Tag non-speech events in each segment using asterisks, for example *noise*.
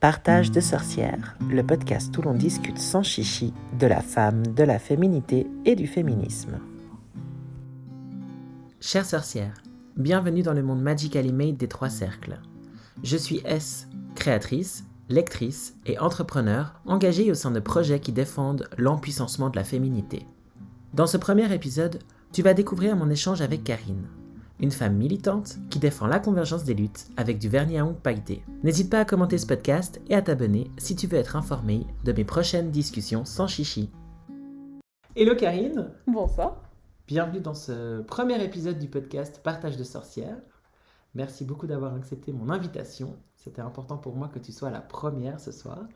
Partage de sorcières, le podcast où l'on discute sans chichi de la femme, de la féminité et du féminisme. Chères sorcières, bienvenue dans le monde magically made des trois cercles. Je suis S, créatrice, lectrice et entrepreneur engagée au sein de projets qui défendent l'empuissancement de la féminité. Dans ce premier épisode, tu vas découvrir mon échange avec Karine, une femme militante qui défend la convergence des luttes avec du vernis à ongles pailleté. N'hésite pas à commenter ce podcast et à t'abonner si tu veux être informé de mes prochaines discussions sans chichi. Hello Karine Bonsoir Bienvenue dans ce premier épisode du podcast Partage de sorcières. Merci beaucoup d'avoir accepté mon invitation. C'était important pour moi que tu sois la première ce soir.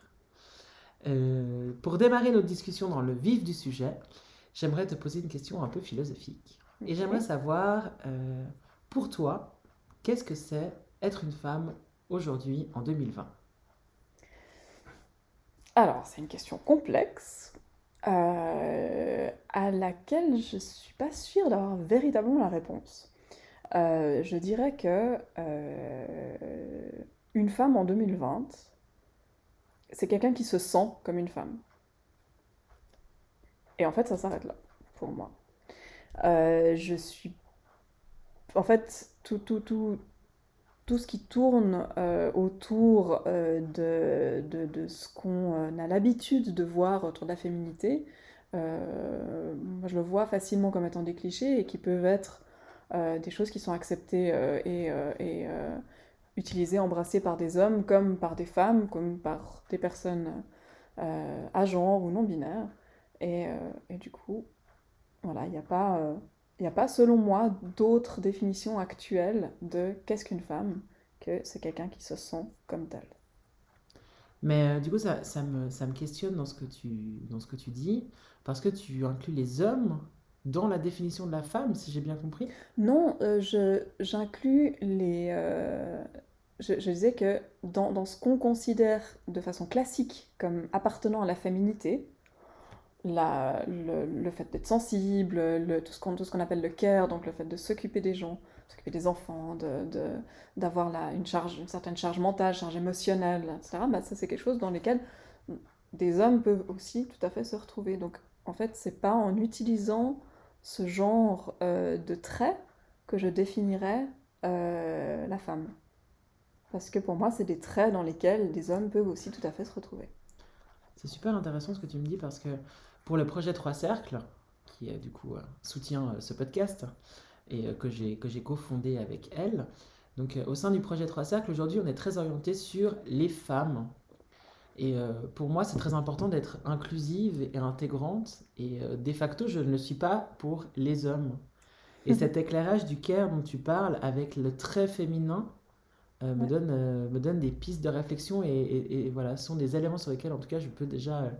Euh, pour démarrer notre discussion dans le vif du sujet, j'aimerais te poser une question un peu philosophique. Et j'aimerais savoir, euh, pour toi, qu'est-ce que c'est être une femme aujourd'hui en 2020 Alors, c'est une question complexe euh, à laquelle je ne suis pas sûre d'avoir véritablement la réponse. Euh, je dirais que une femme en 2020, c'est quelqu'un qui se sent comme une femme. Et en fait, ça s'arrête là, pour moi. Euh, je suis. En fait, tout, tout, tout, tout ce qui tourne euh, autour euh, de, de, ce qu'on a l'habitude de voir autour de la féminité, moi je le vois facilement comme étant des clichés et qui peuvent être des choses qui sont acceptées et, et utilisées, embrassées par des hommes comme par des femmes, comme par des personnes à genre ou non binaires. Et, et du coup, voilà, il n'y a pas, euh, a pas, selon moi, d'autres définitions actuelles de qu'est-ce qu'une femme que c'est quelqu'un qui se sent comme tel. Mais euh, du coup, ça, ça, me, ça me questionne dans ce, que tu, dans ce que tu dis, parce que tu inclus les hommes dans la définition de la femme, si j'ai bien compris Non, euh, j'inclus les... je, je, disais que dans, dans ce qu'on considère de façon classique comme appartenant à la féminité, le, le, fait d'être sensible, le, tout ce qu'on appelle le care, donc le fait de s'occuper des gens, s'occuper des enfants, d'avoir de, de, une, charge, une certaine charge mentale, charge émotionnelle, etc., bah, ça c'est quelque chose dans lequel des hommes peuvent aussi tout à fait se retrouver. Donc en fait, c'est pas en utilisant ce genre euh, de traits que je définirais euh, la femme. Parce que pour moi, c'est des traits dans lesquels des hommes peuvent aussi tout à fait se retrouver. C'est super intéressant ce que tu me dis parce que pour le projet Trois Cercles, qui du coup euh, soutient euh, ce podcast et euh, que j'ai que j'ai cofondé avec elle. Donc au sein du projet Trois Cercles, aujourd'hui, on est très orienté sur les femmes. Et pour moi, c'est très important d'être inclusive et intégrante. Et de facto, je ne le suis pas pour les hommes. Et *laughs* cet éclairage du care dont tu parles avec le très féminin me, donne, me donne des pistes de réflexion et, et, et, voilà, sont des éléments sur lesquels en tout cas je peux déjà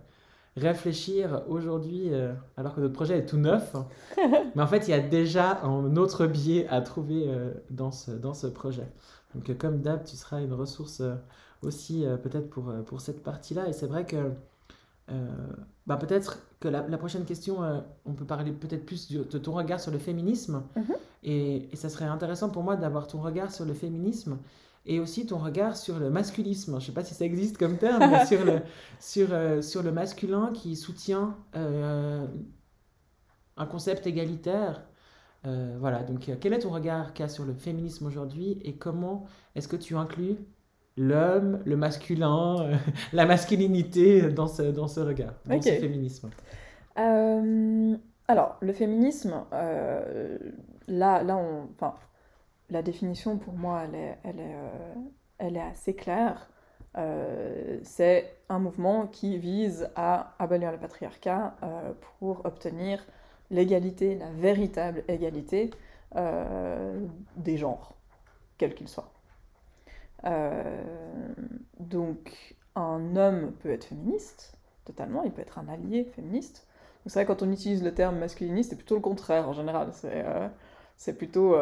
réfléchir aujourd'hui, euh, alors que notre projet est tout neuf. *laughs* mais en fait, il y a déjà un autre biais à trouver euh, dans, ce, dans ce projet. Donc, euh, comme d'hab, tu seras une ressource aussi peut-être pour, pour cette partie-là. Et c'est vrai que bah, peut-être que la, la prochaine question, on peut parler peut-être plus de, ton regard sur le féminisme. Mhm. et, et ça serait intéressant pour moi d'avoir ton regard sur le féminisme et aussi ton regard sur le masculisme. Je ne sais pas si ça existe comme terme, mais sur, le, *laughs* sur, euh, sur le masculin qui soutient euh, un concept égalitaire. Euh, voilà, donc quel est ton regard qu'a sur le féminisme aujourd'hui et comment est-ce que tu inclus l'homme, le masculin, *laughs* la masculinité dans ce, dans ce regard, dans ce féminisme? Alors, le féminisme, là, là on, la définition pour moi, elle est, euh, assez claire. Euh, c'est un mouvement qui vise à abolir le patriarcat euh, pour obtenir l'égalité, la véritable égalité des genres, quels qu'ils soient. donc, un homme peut être féministe, totalement, il peut être un allié féministe. C'est vrai, quand on utilise le terme masculiniste, c'est plutôt le contraire en général. C'est plutôt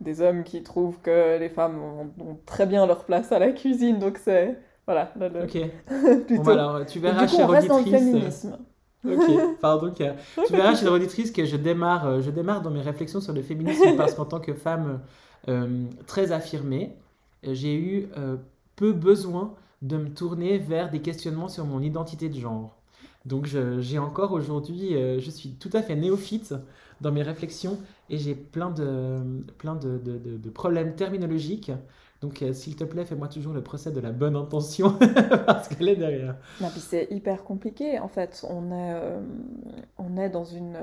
des hommes qui trouvent que les femmes ont, très bien leur place à la cuisine, donc c'est voilà. Ok. *laughs* Plutôt... Bon, alors tu verras chez l'auditrice. *laughs* Ok, *laughs* pardon. tu verras chez l'auditrice que je démarre, euh, je démarre dans mes réflexions sur le féminisme parce qu'en tant que femme euh, très affirmée, j'ai eu euh, peu besoin de me tourner vers des questionnements sur mon identité de genre. Donc j'ai encore aujourd'hui, euh, je suis tout à fait néophyte dans mes réflexions et j'ai plein de, plein de, problèmes terminologiques. Donc euh, s'il te plaît, fais-moi toujours le procès de la bonne intention *laughs* parce qu'elle est derrière. Non, puis c'est hyper compliqué en fait. On est, euh, on est dans une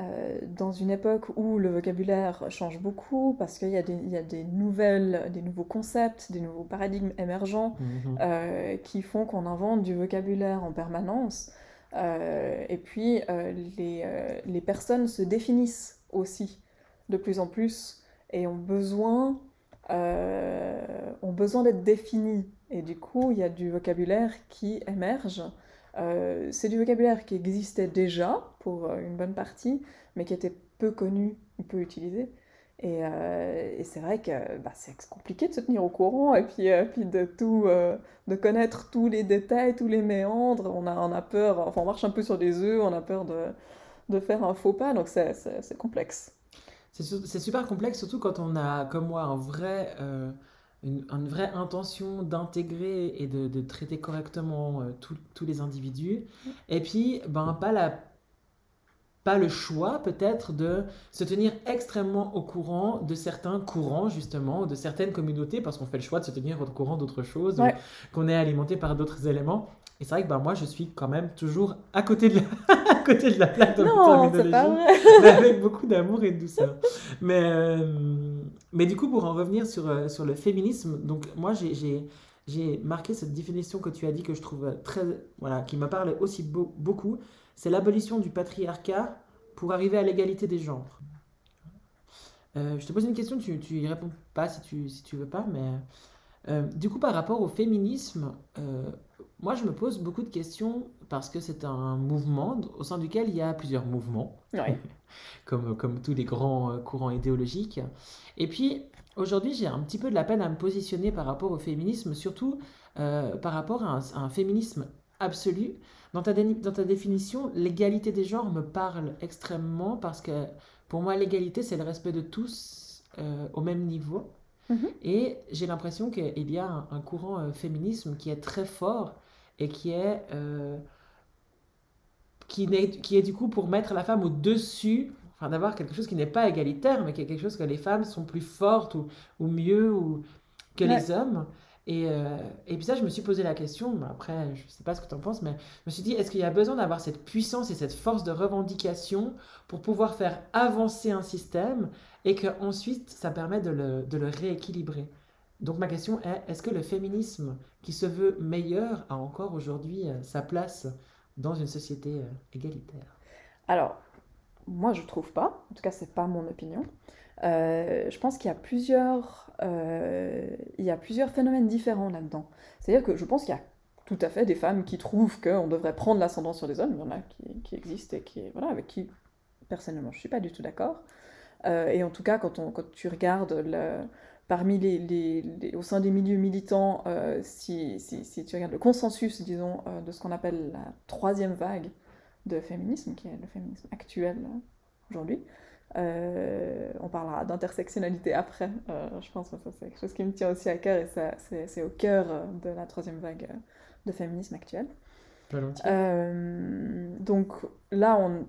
euh, dans une époque où le vocabulaire change beaucoup, parce qu'il y, a des, y a des nouvelles, des nouveaux concepts, des nouveaux paradigmes émergents mhm. euh, qui font qu'on invente du vocabulaire en permanence. Euh, et puis, les, les, personnes se définissent aussi de plus en plus et ont besoin, ont besoin d'être définies. Et du coup, il y a du vocabulaire qui émerge euh, c'est du vocabulaire qui existait déjà pour euh, une bonne partie, mais qui était peu connu peu utilisé. Et, euh, et c'est vrai que bah, c'est compliqué de se tenir au courant et puis, de tout, de connaître tous les détails, tous les méandres. On a, a peur, on marche un peu sur des œufs, on a peur de, de faire un faux pas, donc c'est complexe. C'est super complexe, surtout quand on a, comme moi, un vrai une, vraie intention d'intégrer et de, de, traiter correctement euh, tous les individus. Et puis, ben, pas, la, pas le choix peut-être de se tenir extrêmement au courant de certains courants, justement, de certaines communautés, parce qu'on fait le choix de se tenir au courant d'autres choses, qu'on est alimenté par d'autres éléments. Et c'est vrai que ben, moi, je suis quand même toujours à côté de la, *laughs* à côté de la plaque de non, mais avec beaucoup d'amour et de douceur. Mais, euh, mais du coup, pour en revenir sur, euh, sur le féminisme, donc moi, j'ai j'ai marqué cette définition que tu as dit que je trouve très voilà qui me parle aussi beaucoup. C'est l'abolition du patriarcat pour arriver à l'égalité des genres. Euh, je te pose une question tu, tu y réponds pas si tu si tu veux pas mais du coup par rapport au féminisme moi, je me pose beaucoup de questions parce que c'est un mouvement au sein duquel il y a plusieurs mouvements, *laughs* comme, comme tous les grands euh, courants idéologiques. Et puis, aujourd'hui, j'ai un petit peu de la peine à me positionner par rapport au féminisme, surtout euh, par rapport à un, féminisme absolu. Dans ta, dans ta définition, l'égalité des genres me parle extrêmement parce que pour moi, l'égalité, c'est le respect de tous euh, au même niveau. Mhm. Et j'ai l'impression qu'il y a un, un courant féminisme qui est très fort et qui est, euh, qui, est, qui est du coup pour mettre la femme au-dessus, enfin d'avoir quelque chose qui n'est pas égalitaire, mais qui est quelque chose que les femmes sont plus fortes ou, ou mieux ou, que les hommes. Et, euh, et, puis ça, je me suis posé la question, après, je ne sais pas ce que tu en penses, mais je me suis dit, est-ce qu'il y a besoin d'avoir cette puissance et cette force de revendication pour pouvoir faire avancer un système et qu'ensuite, ça permet de le, de le rééquilibrer? Donc ma question est, est-ce que le féminisme qui se veut meilleur a encore aujourd'hui euh, sa place dans une société euh, égalitaire? Alors, moi je trouve pas, en tout cas c'est pas mon opinion. Euh, je pense qu'il y a plusieurs, il y a plusieurs phénomènes différents là-dedans. C'est-à-dire que je pense qu'il y a tout à fait des femmes qui trouvent qu'on devrait prendre l'ascendant sur les hommes. Il y en a qui, existent et qui, voilà, avec qui personnellement je suis pas du tout d'accord. et en tout cas, quand, on, quand tu regardes le, parmi les, au sein des milieux militants, euh, si, si, tu regardes le consensus, disons, euh, de ce qu'on appelle la troisième vague de féminisme, qui est le féminisme actuel euh, on parlera d'intersectionnalité après, je pense que ça c'est quelque chose qui me tient aussi à cœur et ça, c'est, au cœur de la troisième vague de féminisme actuel. donc là, on,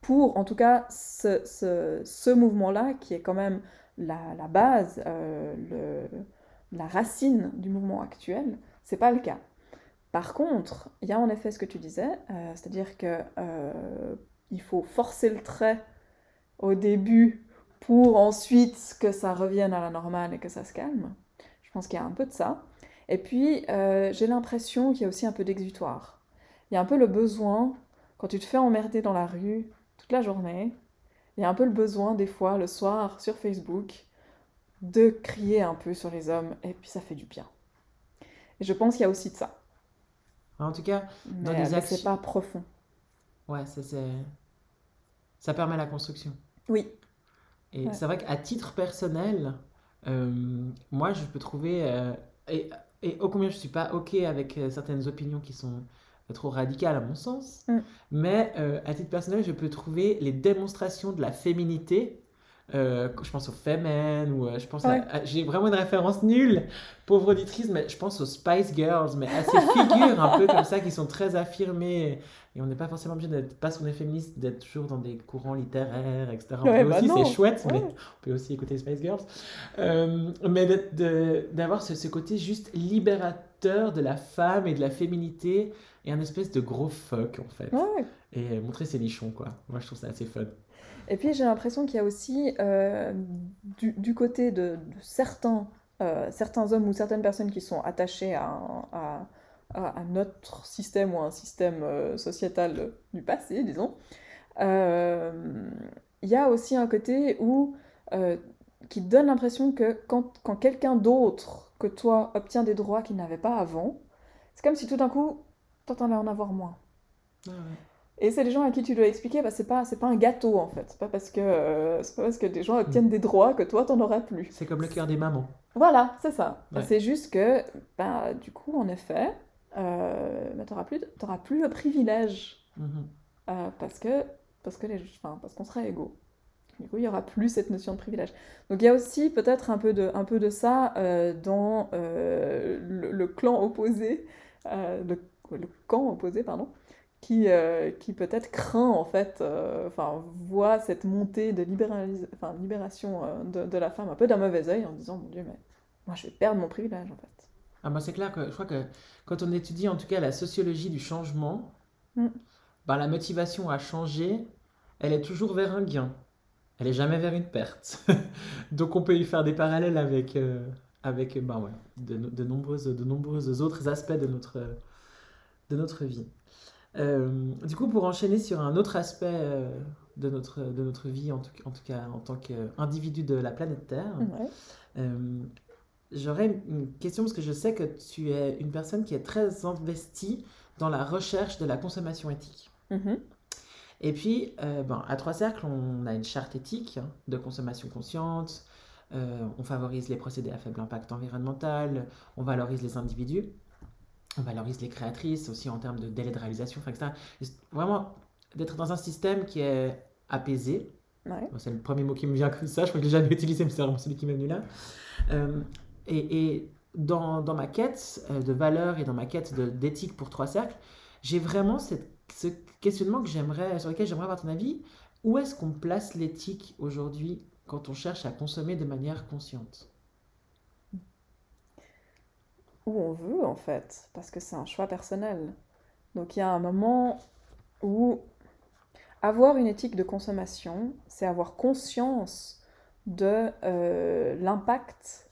pour en tout cas ce, ce, ce mouvement-là, qui est quand même la, base, euh, la racine du mouvement actuel, c'est pas le cas. Par contre, il y a en effet ce que tu disais, euh, c'est-à-dire que euh, il faut forcer le trait au début pour ensuite que ça revienne à la normale et que ça se calme. Je pense qu'il y a un peu de ça. Et puis, j'ai l'impression qu'il y a aussi un peu d'exutoire. Il y a un peu le besoin, quand tu te fais emmerder dans la rue toute la journée, il y a un peu le besoin des fois le soir sur Facebook de crier un peu sur les hommes et puis ça fait du bien. Et je pense qu'il y a aussi de ça. En tout cas, dans les actions... c'est pas profond. Ouais, ça ça permet la construction. Oui. Et c'est vrai qu'à titre personnel, euh, moi je peux trouver euh, et, et au combien je suis pas ok avec euh, certaines opinions qui sont trop radical à mon sens. Mm. Mais euh, à titre personnel, je peux trouver les démonstrations de la féminité Euh, je pense aux Femen, ou euh, je pense à- J'ai vraiment une référence nulle, pauvre auditrice, mais je pense aux Spice Girls, mais à ces figures un peu comme ça qui sont très affirmées. Et on n'est pas forcément obligé d'être, parce qu'on est féministe, d'être toujours dans des courants littéraires, etc. On Ouais, peut bah aussi, c'est chouette, mais Ouais. on peut aussi écouter Spice Girls. Euh, mais d'avoir ce, ce côté juste libérateur de la femme et de la féminité, et un espèce de gros fuck, en fait. Ouais. Et montrer ses nichons, quoi. Moi, je trouve ça assez fun. Et puis j'ai l'impression qu'il y a aussi euh, du, côté de, certains, euh, certains hommes ou certaines personnes qui sont attachées à, notre système ou à un système euh, sociétal du passé, disons. Il y a aussi un côté où qui donne l'impression que quand, quand quelqu'un d'autre que toi obtient des droits qu'il n'avait pas avant, c'est comme si tout d'un coup, toi t'en allais en avoir moins. Et c'est les gens à qui tu dois expliquer, bah, c'est pas, c'est pas un gâteau en fait. C'est pas parce que, euh, pas parce que des gens obtiennent des droits que toi t'en auras plus. C'est comme le cœur des mamans. Voilà, c'est ça. Ouais. C'est juste que, bah, du coup, en effet, euh, bah, t'auras plus, t'auras plus le privilège Mhm. euh, parce que, parce que les, enfin, parce qu'on sera égaux. Du coup, il y aura plus cette notion de privilège. Donc il y a aussi peut-être un peu de, un peu de ça euh, dans euh, le, le clan opposé, le, le camp opposé, pardon, qui, euh, qui peut-être craint en fait, euh, enfin voit cette montée de libéralis- enfin, libération euh, de, de la femme un peu d'un mauvais œil en disant mon Dieu mais moi je vais perdre mon privilège en fait. Ah bah c'est clair que je crois que quand on étudie en tout cas la sociologie du changement, Mm. bah, la motivation à changer, elle est toujours vers un gain. Elle est jamais vers une perte. *laughs* Donc on peut y faire des parallèles avec, avec bah ouais, de, de nombreuses, de nombreux autres aspects de notre, de notre vie. Euh, du coup, pour enchaîner sur un autre aspect euh, de, notre, de notre vie, en tout, en tout cas en tant qu'individu de la planète Terre, Ouais. euh, J'aurais une- question parce que je sais que tu es une personne qui est très investie dans la recherche de la consommation éthique. Mhm. Et puis, bon, à Trois Cercles, on a une charte éthique hein, de consommation consciente. on favorise les procédés à faible impact environnemental. On valorise les individus. On valorise les créatrices aussi en termes de délai de réalisation, enfin, etc. Vraiment, d'être dans un système qui est apaisé, Ouais. Bon, C'est le premier mot qui me vient comme ça, je crois que je l'ai jamais utilisé, mais c'est vraiment celui qui m'est venu là. Euh, et et dans, dans ma quête euh, de valeur et dans ma quête d'éthique pour Trois Cercles, j'ai vraiment cette, ce questionnement que j'aimerais, sur lequel j'aimerais avoir ton avis. Où est-ce qu'on place l'éthique aujourd'hui quand on cherche à consommer de manière consciente? On veut en fait, parce que c'est un choix personnel. Donc il y a un moment où avoir une éthique de consommation, c'est avoir conscience de euh, l'impact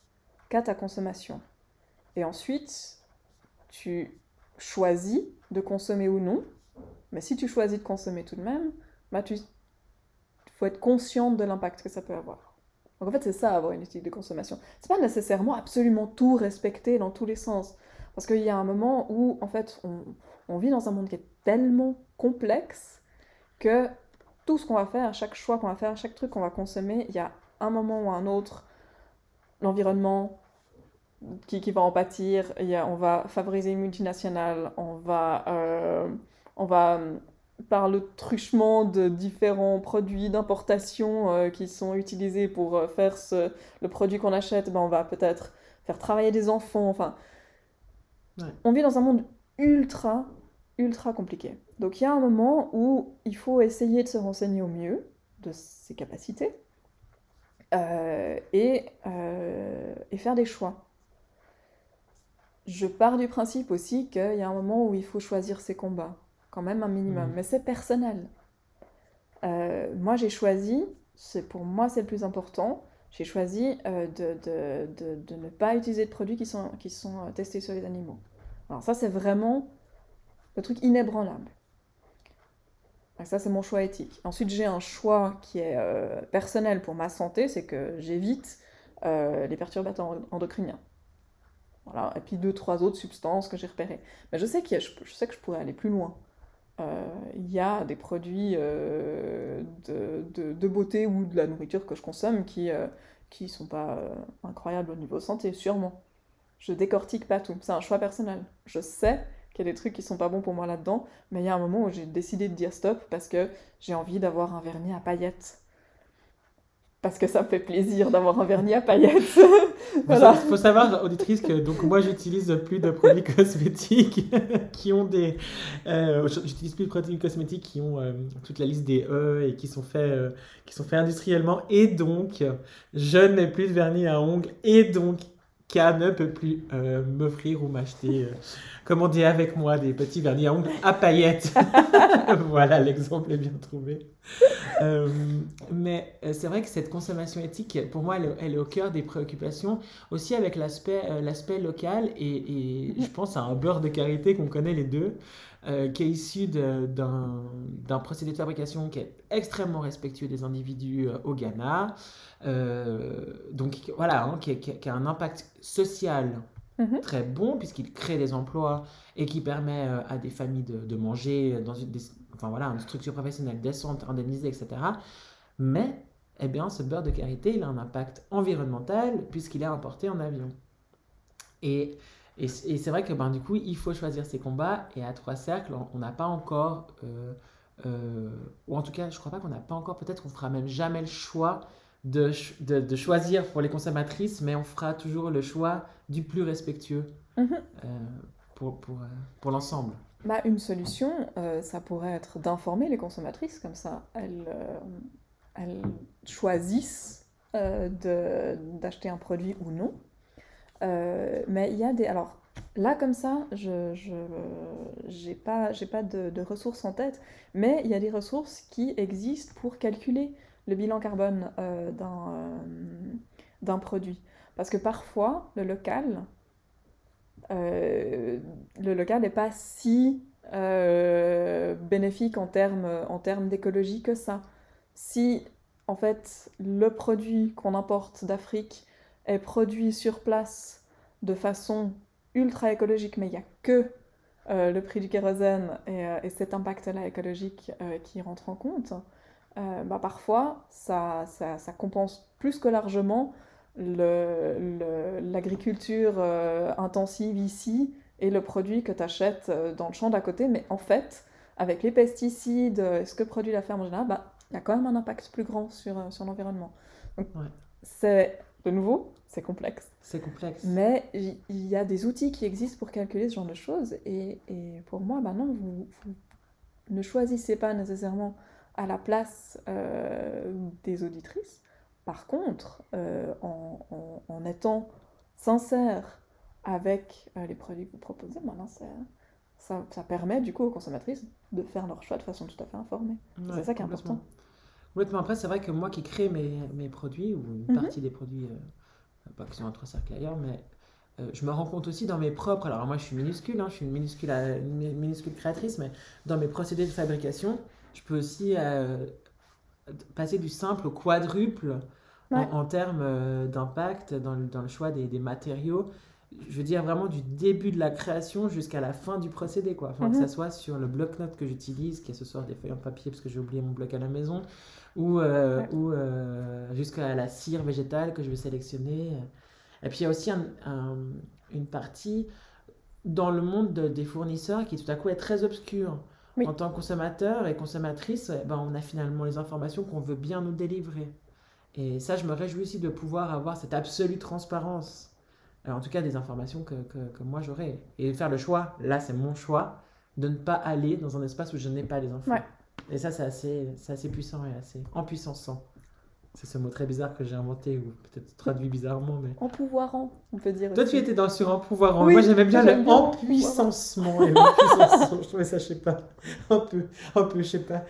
qu'a ta consommation. Et ensuite, tu choisis de consommer ou non, mais si tu choisis de consommer tout de même, bah tu faut être consciente de l'impact que ça peut avoir. Donc en fait, c'est ça avoir une éthique de consommation. C'est pas nécessairement absolument tout respecter dans tous les sens. Parce qu'il y a un moment où, en fait, on, vit dans un monde qui est tellement complexe que tout ce qu'on va faire, chaque choix qu'on va faire, chaque truc qu'on va consommer, il y a un moment ou un autre, l'environnement qui, va en pâtir, on va favoriser une multinationale, on va, euh, on va par le truchement de différents produits d'importation euh, qui sont utilisés pour euh, faire ce, le produit qu'on achète, ben on va peut-être faire travailler des enfants. Enfin, Ouais. on vit dans un monde ultra, ultra compliqué. Donc il y a un moment où il faut essayer de se renseigner au mieux de ses capacités euh, et, et faire des choix. Je pars du principe aussi qu'il y a un moment où il faut choisir ses combats, quand même un minimum, Mhm. mais c'est personnel. Euh, moi j'ai choisi, c'est pour moi c'est le plus important, j'ai choisi euh, de, de- de- de ne pas utiliser de produits qui sont, qui sont euh, testés sur les animaux. Alors ça c'est vraiment le truc inébranlable. Donc ça c'est mon choix éthique. Ensuite j'ai un choix qui est euh, personnel pour ma santé, c'est que j'évite les perturbateurs endocriniens. Voilà, et puis deux, trois autres substances que j'ai repérées. Mais je sais, je sais que je pourrais aller plus loin. Euh, Il y a des produits euh, de, beauté ou de la nourriture que je consomme qui euh, qui sont pas incroyables au niveau santé, sûrement. Je décortique pas tout, c'est un choix personnel. Je sais qu'il y a des trucs qui sont pas bons pour moi là-dedans, mais il y a un moment où j'ai décidé de dire stop parce que j'ai envie d'avoir un vernis à paillettes. Parce que ça me fait plaisir d'avoir un vernis à paillettes. *laughs* voilà. Il faut savoir, auditrice, que donc moi j'utilise plus de produits *laughs* cosmétiques *laughs* qui ont des. Euh, j'utilise plus de produits cosmétiques qui ont euh, toute la liste des E et qui sont faits, euh, qui sont faits industriellement. Et donc, je n'ai plus de vernis à ongles. Et donc, K ne peut plus m'offrir ou m'acheter, commander avec moi des petits vernis à ongles à paillettes. *laughs* voilà, l'exemple est bien trouvé. Euh, mais euh, c'est vrai que cette consommation éthique, pour moi, elle, est au cœur des préoccupations, aussi avec l'aspect euh, l'aspect local. Et, je pense à un beurre de karité qu'on connaît les deux, qui est issu d'un procédé de fabrication qui est extrêmement respectueux des individus au Ghana. donc voilà, hein, qui, qui, a un impact social mhm. très bon puisqu'il crée des emplois et qui permet à des familles de, de manger dans une, enfin voilà, une structure professionnelle décente, indemnisée, etc. Mais, eh bien, ce beurre de karité, il a un impact environnemental puisqu'il est importé en avion. Et, et, c'est vrai que ben, du coup, il faut choisir ses combats. Et à trois cercles, on n'a pas encore, euh, euh, ou en tout cas, je crois pas qu'on n'a pas encore, peut-être on fera même jamais le choix de, de, de, choisir pour les consommatrices, mais on fera toujours le choix du plus respectueux mhm. euh, pour, pour, pour l'ensemble. Bah, une solution, ça pourrait être d'informer les consommatrices, comme ça elles, elles choisissent d'acheter un produit ou non. Mais il y a des... Alors là, comme ça, je n'ai pas, pas de, ressources en tête, mais il y a des ressources qui existent pour calculer le bilan carbone d'un produit. Parce que parfois, le local, euh, le local n'est pas si euh, bénéfique en termes en termes d'écologie que ça. Si en fait le produit qu'on importe d'Afrique est produit sur place de façon ultra écologique, mais il n'y a que euh, le prix du kérosène et, cet impact-là écologique qui rentre en compte, bah parfois ça, ça, ça, compense plus que largement l'agriculture euh, intensive ici et le produit que tu achètes euh, dans le champ d'à côté. Mais en fait, avec les pesticides, euh, ce que produit la ferme en général, bah, il y a quand même un impact plus grand sur, sur l'environnement. c'est, de nouveau, c'est complexe. C'est complexe. Mais il y, a des outils qui existent pour calculer ce genre de choses. Et, et pour moi, bah non, vous, ne choisissez pas nécessairement à la place des auditrices. Par contre, euh, en, étant sincère avec euh, les produits que vous proposez, maintenant, ça, ça, permet du coup aux consommatrices de faire leur choix de façon tout à fait informée. c'est ça qui est important. Complètement. Après, c'est vrai que moi qui crée mes, mes produits, ou une mhm. partie des produits, euh, pas qui sont entre cercles ailleurs, mais je me rends compte aussi dans mes propres. Alors, moi, je suis minuscule, hein, je suis une minuscule, une minuscule créatrice, mais dans mes procédés de fabrication, je peux aussi passer du simple au quadruple en, termes euh, d'impact dans, dans, le choix des, des, matériaux. Je veux dire vraiment du début de la création jusqu'à la fin du procédé, quoi. Enfin, que mhm. ça soit sur le bloc-notes que j'utilise, qui est ce soir des feuilles en papier parce que j'ai oublié mon bloc à la maison, ou, euh, ou euh, jusqu'à la cire végétale que je vais sélectionner. Et puis il y a aussi un, une partie dans le monde des fournisseurs qui tout à coup est très obscure. En tant que consommateur et consommatrice, eh ben, on a finalement les informations qu'on veut bien nous délivrer. Et ça, je me réjouis aussi de pouvoir avoir cette absolue transparence, en tout cas des informations que, que, moi j'aurai. Et faire le choix, là c'est mon choix, de ne pas aller dans un espace où je n'ai pas les infos. Et ça, c'est assez, assez puissant et assez empuissançant. C'est ce mot très bizarre que j'ai inventé ou peut-être traduit bizarrement. Mais... Empouvoirant, on peut dire. Toi, tu étais dans, sur empouvoirant. Moi, j'aimais bien le empuissancement et l'empuissancement. je trouvais ça, je sais pas, un peu, un peu, je sais pas,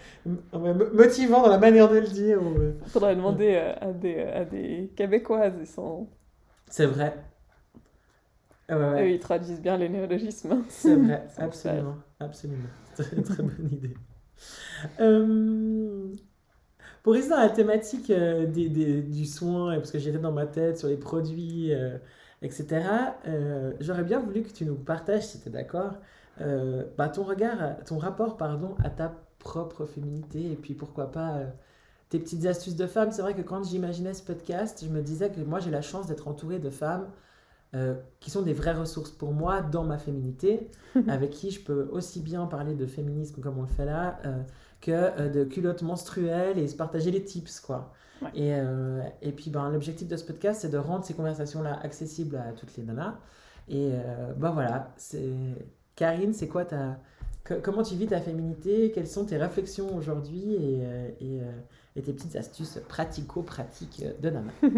motivant dans la manière de le dire. Il euh, faudrait demander euh, à, des, à des Québécoises. Ils sont. C'est vrai. Ouais, ils traduisent bien les néologismes. C'est vrai, *laughs* absolument. Absolument. *laughs* C'est une très bonne idée. Euh, pour rester dans la thématique euh, des, des, du soin, parce que j'étais dans ma tête sur les produits, euh, etc., j'aurais bien voulu que tu nous partages, si tu es d'accord, bah, ton regard, ton rapport pardon, à ta propre féminité, et puis pourquoi pas tes petites astuces de femmes. C'est vrai que quand j'imaginais ce podcast, je me disais que moi j'ai la chance d'être entourée de femmes qui sont des vraies ressources pour moi dans ma féminité, *laughs* avec qui je peux aussi bien parler de féminisme comme on le fait là, que euh, de culottes menstruelles et se partager les tips, quoi. Ouais. Et, euh, et puis, ben, l'objectif de ce podcast, c'est de rendre ces conversations-là accessibles à toutes les nanas. Et euh, ben voilà, c'est... Karine, c'est quoi ta... que- comment tu vis ta féminité? Quelles sont tes réflexions aujourd'hui? Et, euh, et, euh, et tes petites astuces pratico-pratiques de nana? *laughs*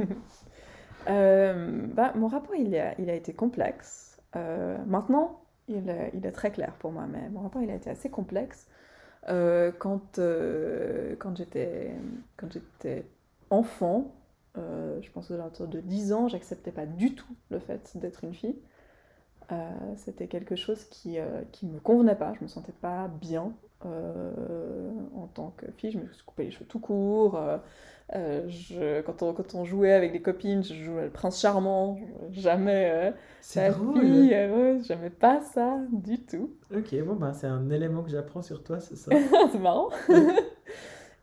Euh, bah, mon rapport, il a, été complexe. Euh, maintenant, il, est- très clair pour moi, mais mon rapport, il a été assez complexe. Euh, quand j'étais enfant, je pense aux alentours de 10 ans, j'acceptais pas du tout le fait d'être une fille. C'était quelque chose qui, qui me convenait pas, je me sentais pas bien euh, en tant que fille, je me suis coupé les cheveux tout court. euh, euh, je- quand, on, quand on jouait avec des copines, je jouais le prince charmant, jamais euh, la drôle fille, j'aimais pas ça du tout. Ok, bon, ben, c'est un élément que j'apprends sur toi, c'est ça *laughs* c'est marrant.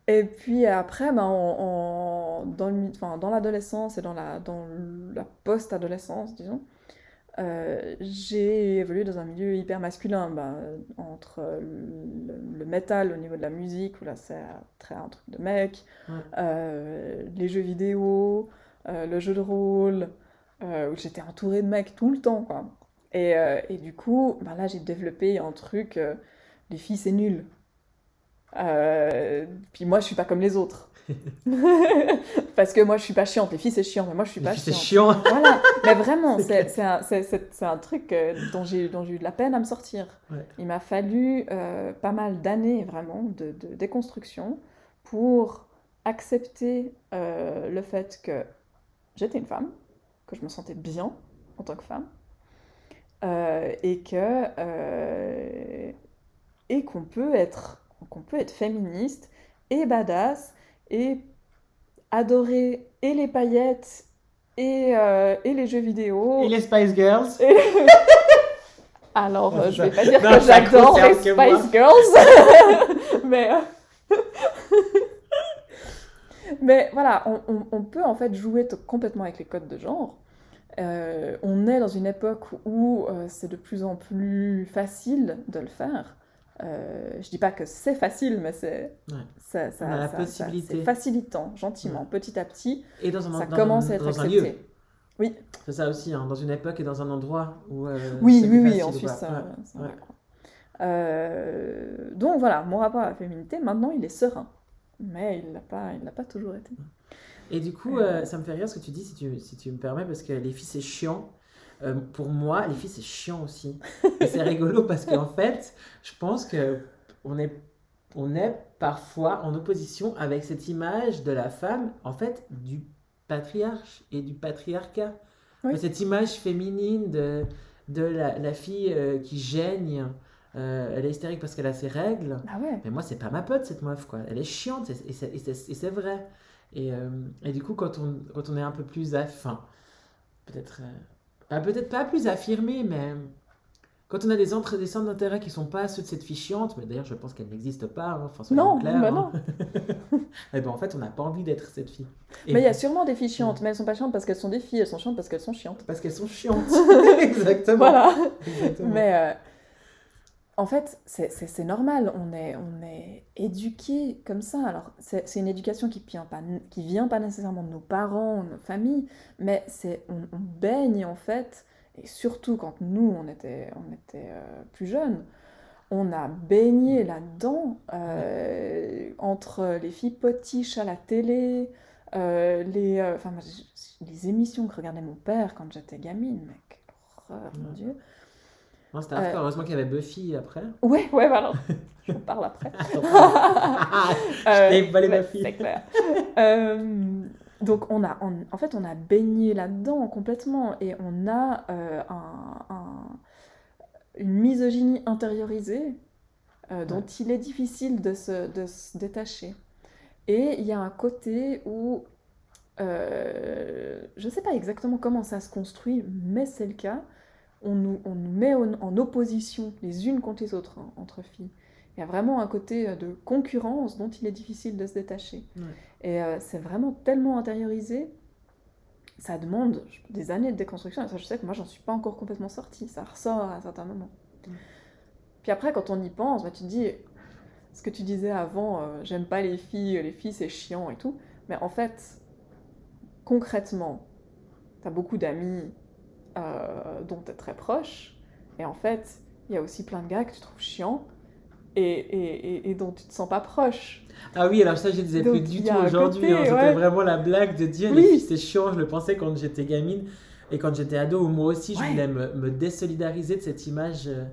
et puis après, en- en- dans, l'adolescence et dans la, dans la post-adolescence, disons, euh, j'ai évolué dans un milieu hyper masculin, ben, entre le, le métal au niveau de la musique, où là c'est très un truc de mec, Ouais. euh, les jeux vidéo, euh, le jeu de rôle, où j'étais entourée de mecs tout le temps, quoi. Et, et du coup, ben là j'ai développé un truc, les filles c'est nul. Puis moi je suis pas comme les autres. *laughs* *laughs* Parce que moi je suis pas chiante, les filles c'est chiant, mais moi je suis Les pas filles, C'est chiante. chiant Voilà, mais *laughs* vraiment, C'est un, truc euh, dont j'ai eu de la peine à me sortir. Ouais. Il m'a fallu euh, pas mal d'années vraiment de, de déconstruction pour accepter euh, le fait que j'étais une femme, que je me sentais bien en tant que femme, euh, et que et qu'on peut être qu'on peut être féministe et badass et adorer et les paillettes et, euh, et les jeux vidéo. Et les Spice Girls *laughs* Alors, euh, je vais pas dire non, que j'adore les moi. Spice Girls, *laughs* mais euh, *laughs* mais voilà, on, on- on peut en fait jouer complètement avec les codes de genre. Euh, on est dans une époque où c'est de plus en plus facile de le faire. Euh, je dis pas que c'est facile, mais c'est Ouais. ça, ça- On a la ça- ça- possibilité. c'est facilitant, gentiment, petit à petit. Et dans un, Ça dans commence un, à être dans un accepté. lieu. Oui. C'est ça aussi, hein, dans une époque et dans un endroit où. euh, Oui, oui, oui, quoi. ça, Ouais. Euh, donc voilà, mon rapport à la féminité, maintenant il est serein. Mais il l'a pas, il pas toujours été. Et du coup, euh, ça me fait rire ce que tu dis, si tu, si tu me permets, parce que les filles, c'est chiant. Euh, pour moi, les filles, c'est chiant aussi. Et c'est rigolo parce qu'en *laughs* fait, je pense que on est, on est parfois en opposition avec cette image de la femme, en fait, du patriarche et du patriarcat. Oui. Cette image féminine de, de la, la fille euh, qui gêne, euh, elle est hystérique parce qu'elle a ses règles. Ah ouais. Mais moi, c'est pas ma pote, cette meuf, quoi. Elle est chiante, et c'est- vrai. Et, euh, et du coup, quand on, quand on est un peu plus... aff- Enfin, peut-être... peut-être pas plus affirmé, mais... Quand on a des, des centres d'intérêt qui sont pas ceux de cette fille chiante, mais d'ailleurs, je pense qu'elle n'existe pas, hein, soyons Non, clairs, bah hein. non. *laughs* Eh ben, en fait, on n'a pas envie d'être cette fille. Et Mais il y a sûrement des filles chiantes, mais elles sont pas chiantes parce qu'elles sont des filles, elles sont chiantes parce qu'elles sont chiantes. Parce qu'elles sont chiantes. *laughs* *laughs* Exactement. Voilà. Exactement. Mais euh, en fait, c'est- normal, on est, on est éduqué comme ça. Alors, c'est une éducation qui vient pas, qui vient pas nécessairement de nos parents, de nos familles, mais c'est on, on baigne en fait, et surtout quand nous, on était, on était euh, plus jeunes, on a baigné là-dedans, euh, entre les filles potiches à la télé, euh, les, enfin, les émissions que regardait mon père quand j'étais gamine, mais quelle horreur, mon. Dieu. Non, c'était hardcore. Euh, Heureusement qu'il y avait Buffy après. Ouais, ouais, voilà. *laughs* J'en parle après. *laughs* Pardon. *laughs* Euh, t'ai volé fille. C'est clair. Euh, donc, on a, on- en fait, on a baigné là-dedans complètement et on a euh, un- un- une misogynie intériorisée euh, dont il est difficile de se, de se détacher. Et il y a un côté où, euh, je ne sais pas exactement comment ça se construit, mais c'est le cas, on nous, on nous met en, en opposition les unes contre les autres, hein, entre filles. Il y a vraiment un côté euh, de concurrence dont il est difficile de se détacher. Ouais. Et euh, c'est vraiment tellement intériorisé, ça demande des années de déconstruction. Et ça, je sais que moi, j'en suis pas encore complètement sortie. Ça ressort à un certain moment. Ouais. Puis après, quand on y pense, bah, tu te dis, ce que tu disais avant, euh, j'aime pas les filles, les filles c'est chiant et tout. Mais en fait, concrètement, tu as beaucoup d'amis euh, dont tu es très proche. Et en fait, il y a aussi plein de gars que tu trouves chiants et, et, et, dont tu te sens pas proche. Ah oui, alors ça, je disais plus du tout aujourd'hui. Hein. C'était vraiment la blague de dire filles, c'est chiant. Je le pensais quand j'étais gamine et quand j'étais ado, où moi aussi, je voulais me, me, désolidariser de cette image. Euh,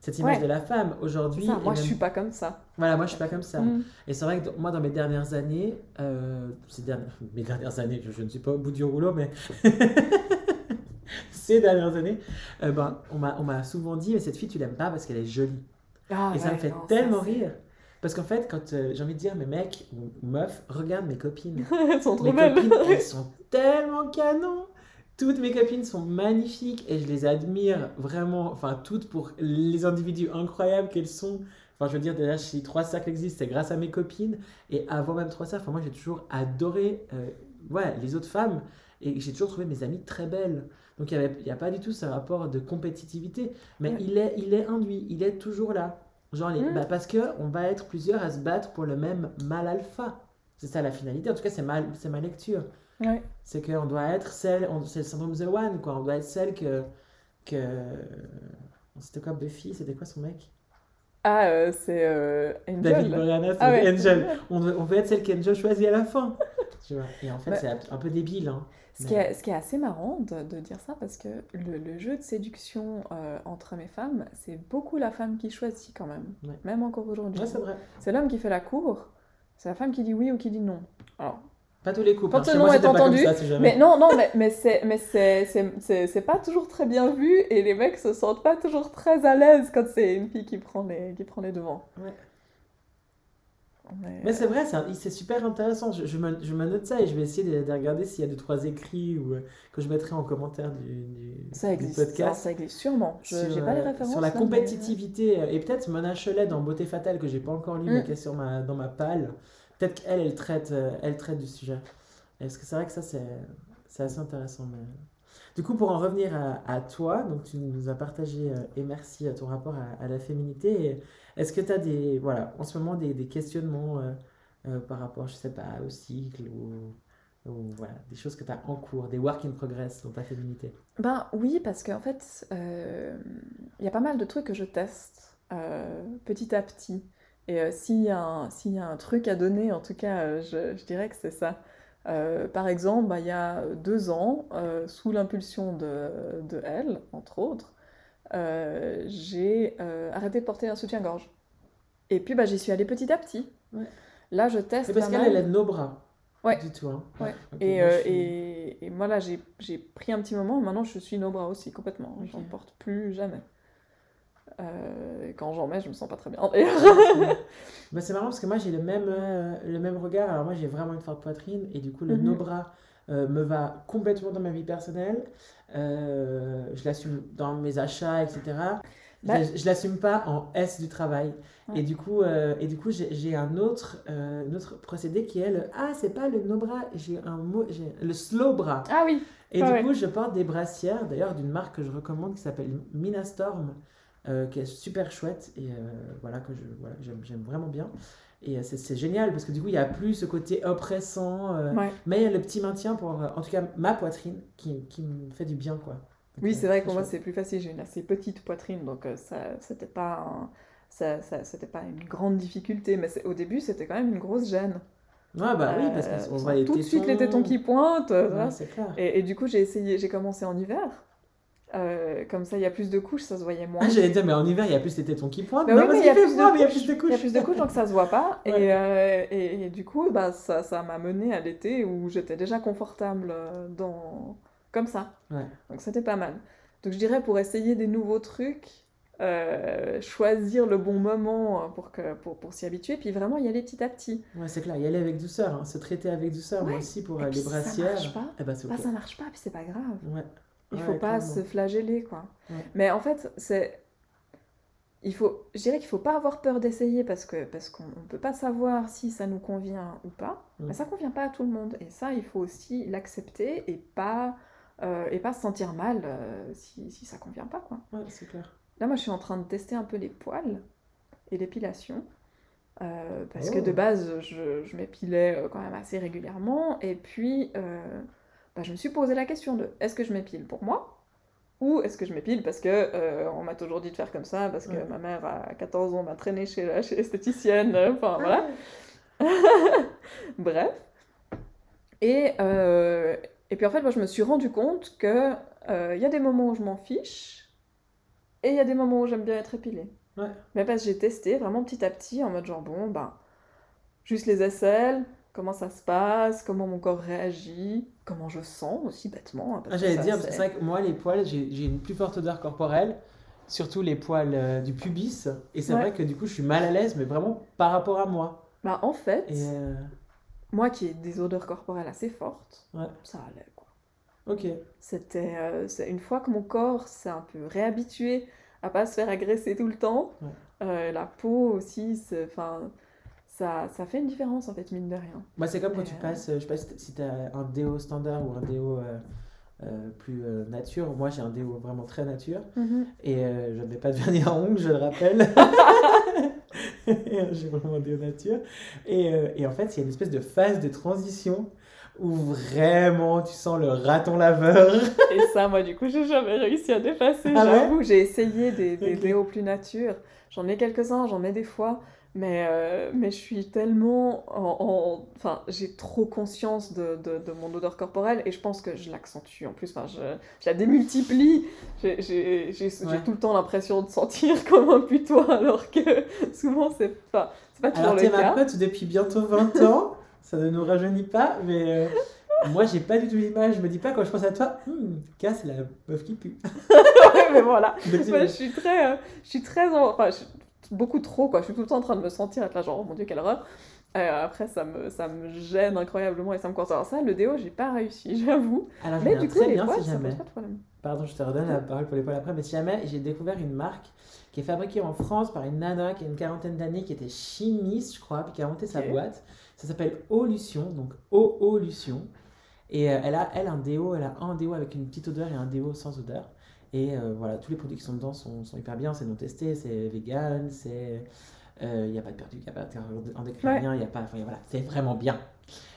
cette image de la femme aujourd'hui. Moi, je suis pas comme ça. Voilà, moi, je suis pas comme ça. Mm. Et c'est vrai que moi, dans mes dernières années, euh, ces dernières, mes dernières années, je, ne suis pas au bout du rouleau, mais *laughs* ces dernières années, euh, ben, on m'a souvent dit, mais cette fille, tu l'aimes pas parce qu'elle est jolie. Ah, et ça me fait tellement rire. Parce qu'en fait, quand euh, j'ai envie de dire, mes mecs ou, meufs, regarde mes copines. *laughs* elles sont trop mes belles. Copines, elles *laughs* sont tellement canon. Toutes mes copines sont magnifiques et je les admire vraiment, enfin toutes pour les individus incroyables qu'elles sont. Enfin, je veux dire, déjà, si trois cercles existent, c'est grâce à mes copines. Et avant même trois cercles, moi, j'ai toujours adoré euh, ouais, les autres femmes. Et j'ai toujours trouvé mes amies très belles. Donc, il n'y a pas du tout ce rapport de compétitivité. Mais il, est, il est induit, il est toujours là. Genre, les, mm. bah, parce qu'on va être plusieurs à se battre pour le même mal alpha. C'est ça la finalité. En tout cas, c'est ma, ma lecture. C'est qu'on doit être celle, c'est le syndrome The One, quoi. On doit être celle que. que... C'était quoi Buffy? C'était quoi son mec? Ah, euh, c'est euh, Angel. David Boreanaz, ah, Angel. *laughs* On veut, on veut être celle qu'Angel choisit à la fin. *laughs* tu vois Et en fait, c'est un peu débile. Hein. Ce, qui est, ce, qui est, assez marrant de, de dire ça, parce que le, le jeu de séduction euh, entre hommes et femmes, c'est beaucoup la femme qui choisit quand même. Même encore aujourd'hui. Ouais, c'est vrai. C'est l'homme qui fait la cour, c'est la femme qui dit oui ou qui dit non. Alors, pas tous les coups. Quand hein. le nom est entendu. mais non, non, mais, mais c'est, mais c'est, c'est, c'est, pas toujours très bien vu et les mecs se sentent pas toujours très à l'aise quand c'est une fille qui prend les, qui prend les devants. Ouais. Mais, c'est vrai, c'est super intéressant. Je, je, me, je, me, note ça et je vais essayer de, regarder s'il y a deux, trois écrits ou, euh, que je mettrai en commentaire du, du, ça existe, podcast. Ça, existe sûrement. Je n'ai pas les euh, références. Sur la compétitivité. Et peut-être Mona Cholet dans Beauté Fatale, que j'ai pas encore lu, mais mm. qui est sur ma, dans ma palle. Peut-être qu'elle, elle traite, euh, elle traite du sujet. Est-ce que c'est vrai que ça, c'est, assez intéressant. Mais... Du coup, pour en revenir à, à, toi, donc tu nous as partagé, euh, et merci à ton rapport à, à la féminité. Est-ce que tu as des, voilà, en ce moment des, des questionnements euh, par rapport, je sais pas, au cycle ou, ou voilà, des choses que tu as en cours, des work in progress dans ta féminité Ben oui, parce qu'en fait, il y a pas mal de trucs que je teste petit à petit. Et euh, s'il y, a un truc à donner, en tout cas, euh, je, dirais que c'est ça. Euh, par exemple, bah, il y a deux ans, sous l'impulsion de, de, elle, entre autres, j'ai arrêté de porter un soutien-gorge. Et puis, bah, j'y suis allée petit à petit. Là, je teste. Parce qu'elle, elle nos bras. Ouais. Du tout. Hein. Ouais. et, moi, et, et, moi, là, j'ai pris un petit moment. Maintenant, je suis nos bras aussi, complètement. Je n'en porte plus jamais. Euh, quand j'en mets, je me sens pas très bien *laughs* bah, c'est marrant parce que moi j'ai le même, euh, le même regard. Alors moi j'ai vraiment une forte poitrine et du coup le mm bras euh, me va complètement dans ma vie personnelle. je l'assume dans mes achats, etc. Bah je, l'assume pas en S du travail. Et du coup, et du coup j'ai un autre, autre procédé qui est le Ah, c'est pas le no bras, j'ai un mot, le slow bras. Ah oui. Et du coup, je porte des brassières, d'ailleurs d'une marque que je recommande qui s'appelle Minastorm. Euh, qui est super chouette et euh, voilà que je voilà, j'aime vraiment bien. Et euh, c'est génial parce que du coup, il n'y a plus ce côté oppressant, mais il y a le petit maintien pour, en tout cas, ma poitrine qui, qui me fait du bien. quoi. oui, c'est vrai que moi, c'est plus facile. J'ai une assez petite poitrine, donc ça, c'était pas, ça, ça c'était pas une grande difficulté, mais au début, c'était quand même une grosse gêne. Ah bah oui, parce qu'on voit les Tout de suite, les tétons qui pointent. clair. Et, et, du coup, j'ai essayé, j'ai commencé en hiver. Euh, comme ça, il y a plus de couches, ça se voyait moins. Ah, J'allais dire, mais en hiver, il y a plus les tétons qui pointent. Bah non, oui, il y, a plus de couches. Il y a plus de couches, donc ça se voit pas. *laughs* Euh, et, et, du coup, bah, ça, ça m'a mené à l'été où j'étais déjà confortable euh, dans... comme ça. Ouais. Donc c'était pas mal. Donc je dirais, pour essayer des nouveaux trucs, choisir le bon moment pour, que, pour, pour s'y habituer, puis vraiment y aller petit à petit. Ouais, c'est clair, y aller avec douceur, hein. se traiter avec douceur, moi aussi, pour les brassières. Ça marche pas. Eh ben, bah, ça marche pas, puis c'est pas grave. Ouais. Il faut pas se flageller, quoi. Mais en fait, c'est... Il faut... Je dirais qu'il faut pas avoir peur d'essayer parce que parce qu'on ne peut pas savoir si ça nous convient ou pas. Mais ça convient pas à tout le monde. Et ça, il faut aussi l'accepter et pas... Euh, et pas se sentir mal euh, si, si ça convient pas, quoi. Ouais, c'est clair. Là, moi, je suis en train de tester un peu les poils et l'épilation. Euh, parce que de Oh. base, je, je m'épilais quand même assez régulièrement. Et puis, bah, je me suis posé la question de est-ce que je m'épile pour moi ou est-ce que je m'épile parce que euh, on m'a toujours dit de faire comme ça, parce que Ouais. ma mère à 14 ans m'a traîné chez, la- chez l'esthéticienne, euh, enfin voilà. *laughs* Bref. Et, euh, et puis en fait, moi, je me suis rendu compte que euh, il y a des moments où je m'en fiche et il y a des moments où j'aime bien être épilée. Ouais. Mais parce que j'ai testé vraiment petit à petit en mode genre bon, ben, juste les aisselles, comment ça se passe, comment mon corps réagit, comment je sens aussi bêtement. hein, Ah, J'allais dire, parce que c'est- vrai que moi, les poils, j'ai une plus forte odeur corporelle, surtout les poils euh, du pubis. Et c'est Ouais. vrai que du coup, je suis mal à l'aise, mais vraiment par rapport à moi. Bah, en fait, euh, moi qui ai des odeurs corporelles assez fortes, Ouais. ça allait quoi. ok. C'était euh, une fois que mon corps s'est un peu réhabitué à pas se faire agresser tout le temps, Ouais. la peau aussi, enfin, ça, ça fait une différence en fait, mine de rien. Moi, c'est comme quand Et, tu euh, passes, je sais pas si tu as un déo standard ou un déo euh, euh, plus euh, nature. Moi, j'ai un déo vraiment très nature. Et euh, je ne mets pas de vernis à ongles, je le rappelle. *laughs* j'ai vraiment un déo nature. Et, et en fait, il y a une espèce de phase de transition où vraiment tu sens le raton laveur. *laughs* Et ça, moi, du coup, j'ai jamais réussi à dépasser. Ah ouais? J'avoue, j'ai essayé des, des déos plus nature. J'en ai quelques-uns, j'en mets des fois. Mais, euh, mais je suis tellement en... en- Enfin, j'ai trop conscience de, de, de mon odeur corporelle et je pense que je l'accentue. En plus, enfin, je, je la démultiplie. J'ai Ouais. tout le temps l'impression de sentir *laughs* comme un putois alors que souvent, c'est pas, pas toujours Alors, le t'es ma cas. pote depuis bientôt 20 ans, ça ne nous rajeunit pas, mais euh, moi, j'ai pas du tout l'image. Je me dis pas quand je pense à toi, hmm, Cas, c'est la meuf qui pue. *laughs* Ouais, mais voilà. Je suis très, euh, je suis très, en- enfin, je suis beaucoup trop quoi. Je suis tout le temps en train de me sentir être là genre oh mon dieu quelle horreur. Euh, après ça me, ça me gêne incroyablement et ça me coince. Alors ça, le déo, j'ai pas réussi, *laughs* j'avoue. Alors, Mais du coup, les bien poils, si ça jamais. pose pas de problème. Pardon, je te redonne la parole pour les poils après, mais si jamais j'ai découvert une marque qui est fabriquée en France par une nana qui a une quarantaine d'années, qui était chimiste, je crois, puis qui a monté sa boîte. Ça s'appelle Olution, donc O-Olution. Et euh, elle a, elle, un déo, elle a un déo avec une petite odeur et un déo sans odeur. Et euh, voilà, tous les produits qui sont dedans sont, sont hyper bien, c'est non testé, c'est vegan, c'est. Il n'y a pas de perdu, il n'y a pas d'endocrinien, il n'y a pas. Enfin voilà, c'est vraiment bien.